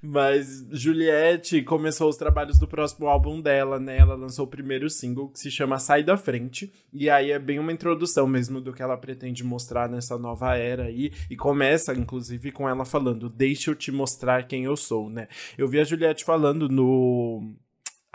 Mas Juliette começou os trabalhos do próximo álbum dela, né? Ela lançou o primeiro single que se chama Sai da Frente. E aí é bem uma introdução mesmo do que ela pretende mostrar nessa nova era aí. E começa, inclusive, com ela falando: Deixa eu te mostrar quem eu sou, né? Eu vi a Juliette falando no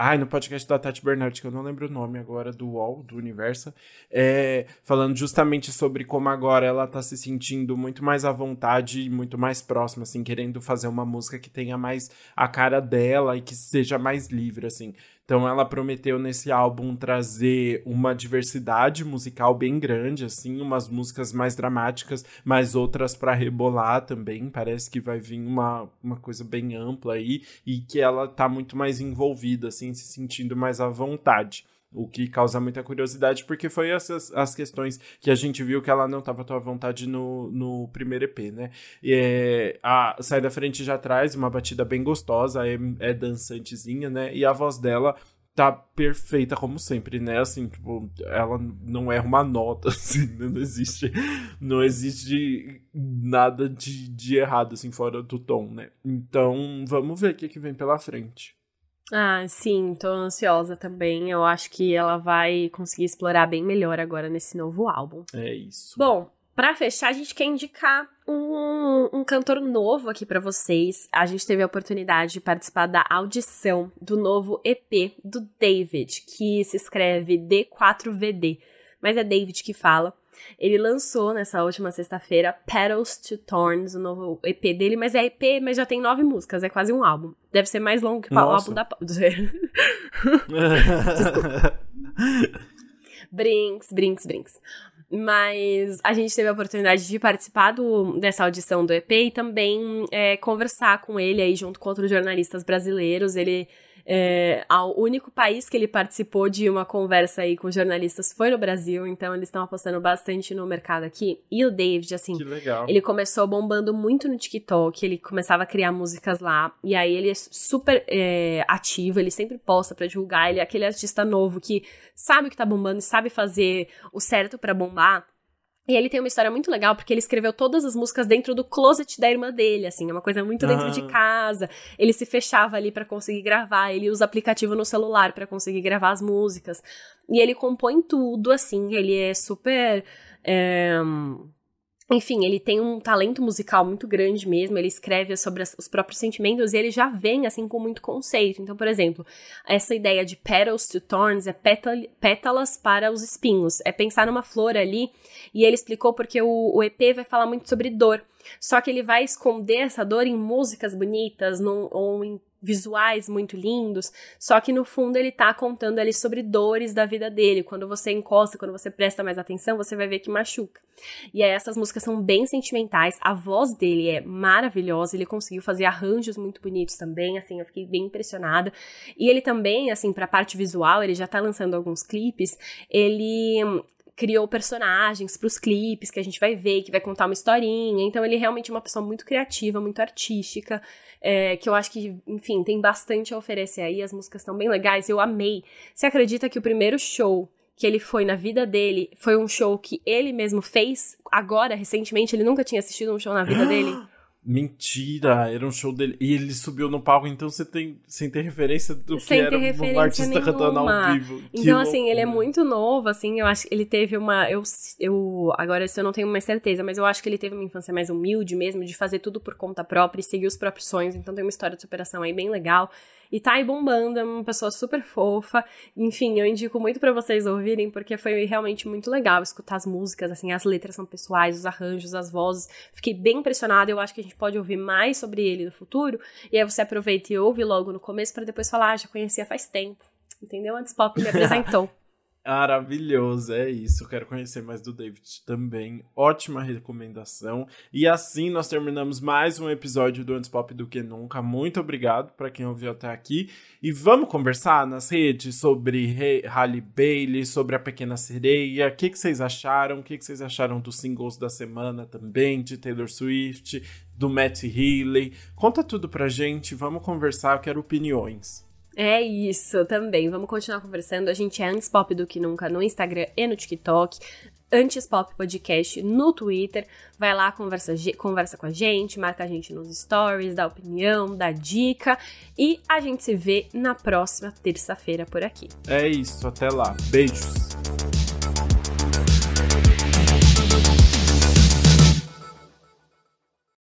Ai, no podcast da Tati Bernard, que eu não lembro o nome agora, do UOL, do Universo, é, falando justamente sobre como agora ela tá se sentindo muito mais à vontade e muito mais próxima, assim, querendo fazer uma música que tenha mais a cara dela e que seja mais livre, assim. Então ela prometeu nesse álbum trazer uma diversidade musical bem grande, assim, umas músicas mais dramáticas, mas outras para rebolar também. Parece que vai vir uma, uma coisa bem ampla aí e que ela tá muito mais envolvida, assim, se sentindo mais à vontade. O que causa muita curiosidade, porque foi essas as questões que a gente viu que ela não estava à vontade no, no primeiro EP, né? E, é, a Sai da Frente já traz uma batida bem gostosa, é, é dançantezinha, né? E a voz dela tá perfeita como sempre, né? Assim, tipo, ela não erra uma nota, assim, né? não existe, não existe nada de, de errado, assim, fora do tom, né? Então, vamos ver o que, que vem pela frente. Ah, sim, tô ansiosa também. Eu acho que ela vai conseguir explorar bem melhor agora nesse novo álbum. É isso. Bom, para fechar, a gente quer indicar um, um cantor novo aqui para vocês. A gente teve a oportunidade de participar da audição do novo EP do David, que se escreve D4VD, mas é David que fala. Ele lançou nessa última sexta-feira Petals to Thorns, o novo EP dele, mas é EP, mas já tem nove músicas, é quase um álbum. Deve ser mais longo que o álbum da. brinks, brinks, brinks. Mas a gente teve a oportunidade de participar do, dessa audição do EP e também é, conversar com ele aí junto com outros jornalistas brasileiros. Ele é, o único país que ele participou de uma conversa aí com jornalistas foi no Brasil, então eles estão apostando bastante no mercado aqui. E o David, assim, ele começou bombando muito no TikTok, ele começava a criar músicas lá, e aí ele é super é, ativo, ele sempre posta para divulgar, ele é aquele artista novo que sabe o que tá bombando e sabe fazer o certo para bombar. E ele tem uma história muito legal, porque ele escreveu todas as músicas dentro do closet da irmã dele, assim, é uma coisa muito dentro de casa. Ele se fechava ali para conseguir gravar, ele usa aplicativo no celular para conseguir gravar as músicas. E ele compõe tudo, assim, ele é super. É enfim, ele tem um talento musical muito grande mesmo, ele escreve sobre as, os próprios sentimentos e ele já vem, assim, com muito conceito. Então, por exemplo, essa ideia de petals to thorns é pétal, pétalas para os espinhos. É pensar numa flor ali, e ele explicou porque o, o EP vai falar muito sobre dor. Só que ele vai esconder essa dor em músicas bonitas, num, ou em visuais muito lindos, só que no fundo ele tá contando ali sobre dores da vida dele. Quando você encosta, quando você presta mais atenção, você vai ver que machuca. E aí essas músicas são bem sentimentais, a voz dele é maravilhosa, ele conseguiu fazer arranjos muito bonitos também, assim, eu fiquei bem impressionada. E ele também, assim, pra parte visual, ele já tá lançando alguns clipes, ele criou personagens para os clipes que a gente vai ver, que vai contar uma historinha. Então ele é realmente uma pessoa muito criativa, muito artística, é, que eu acho que, enfim, tem bastante a oferecer aí. As músicas estão bem legais. Eu amei. Você acredita que o primeiro show que ele foi na vida dele foi um show que ele mesmo fez agora, recentemente? Ele nunca tinha assistido um show na vida dele? Mentira, era um show dele. E ele subiu no palco, então você tem sem ter referência do sem que era um artista cantando ao vivo. Então, assim, ele é muito novo, assim, eu acho que ele teve uma. Eu, eu agora isso eu não tenho mais certeza, mas eu acho que ele teve uma infância mais humilde mesmo, de fazer tudo por conta própria e seguir os próprios sonhos. Então tem uma história de superação aí bem legal. E tá aí bombando, é uma pessoa super fofa. Enfim, eu indico muito para vocês ouvirem, porque foi realmente muito legal escutar as músicas, assim, as letras são pessoais, os arranjos, as vozes. Fiquei bem impressionada, eu acho que a gente pode ouvir mais sobre ele no futuro. E aí você aproveita e ouve logo no começo para depois falar, ah, já conhecia faz tempo. Entendeu? Antes Pop me apresentou. Maravilhoso, é isso. Quero conhecer mais do David também. Ótima recomendação. E assim nós terminamos mais um episódio do Antes Pop do que Nunca. Muito obrigado para quem ouviu até aqui. E vamos conversar nas redes sobre Halle Bailey, sobre a Pequena Sereia. O que, que vocês acharam? O que, que vocês acharam dos singles da semana também, de Taylor Swift, do Matt Healy? Conta tudo pra gente. Vamos conversar. Eu quero opiniões. É isso também. Vamos continuar conversando. A gente é antes pop do que nunca no Instagram e no TikTok. Antes Pop Podcast no Twitter. Vai lá, conversa, conversa com a gente, marca a gente nos stories, dá opinião, dá dica. E a gente se vê na próxima terça-feira por aqui. É isso, até lá. Beijos.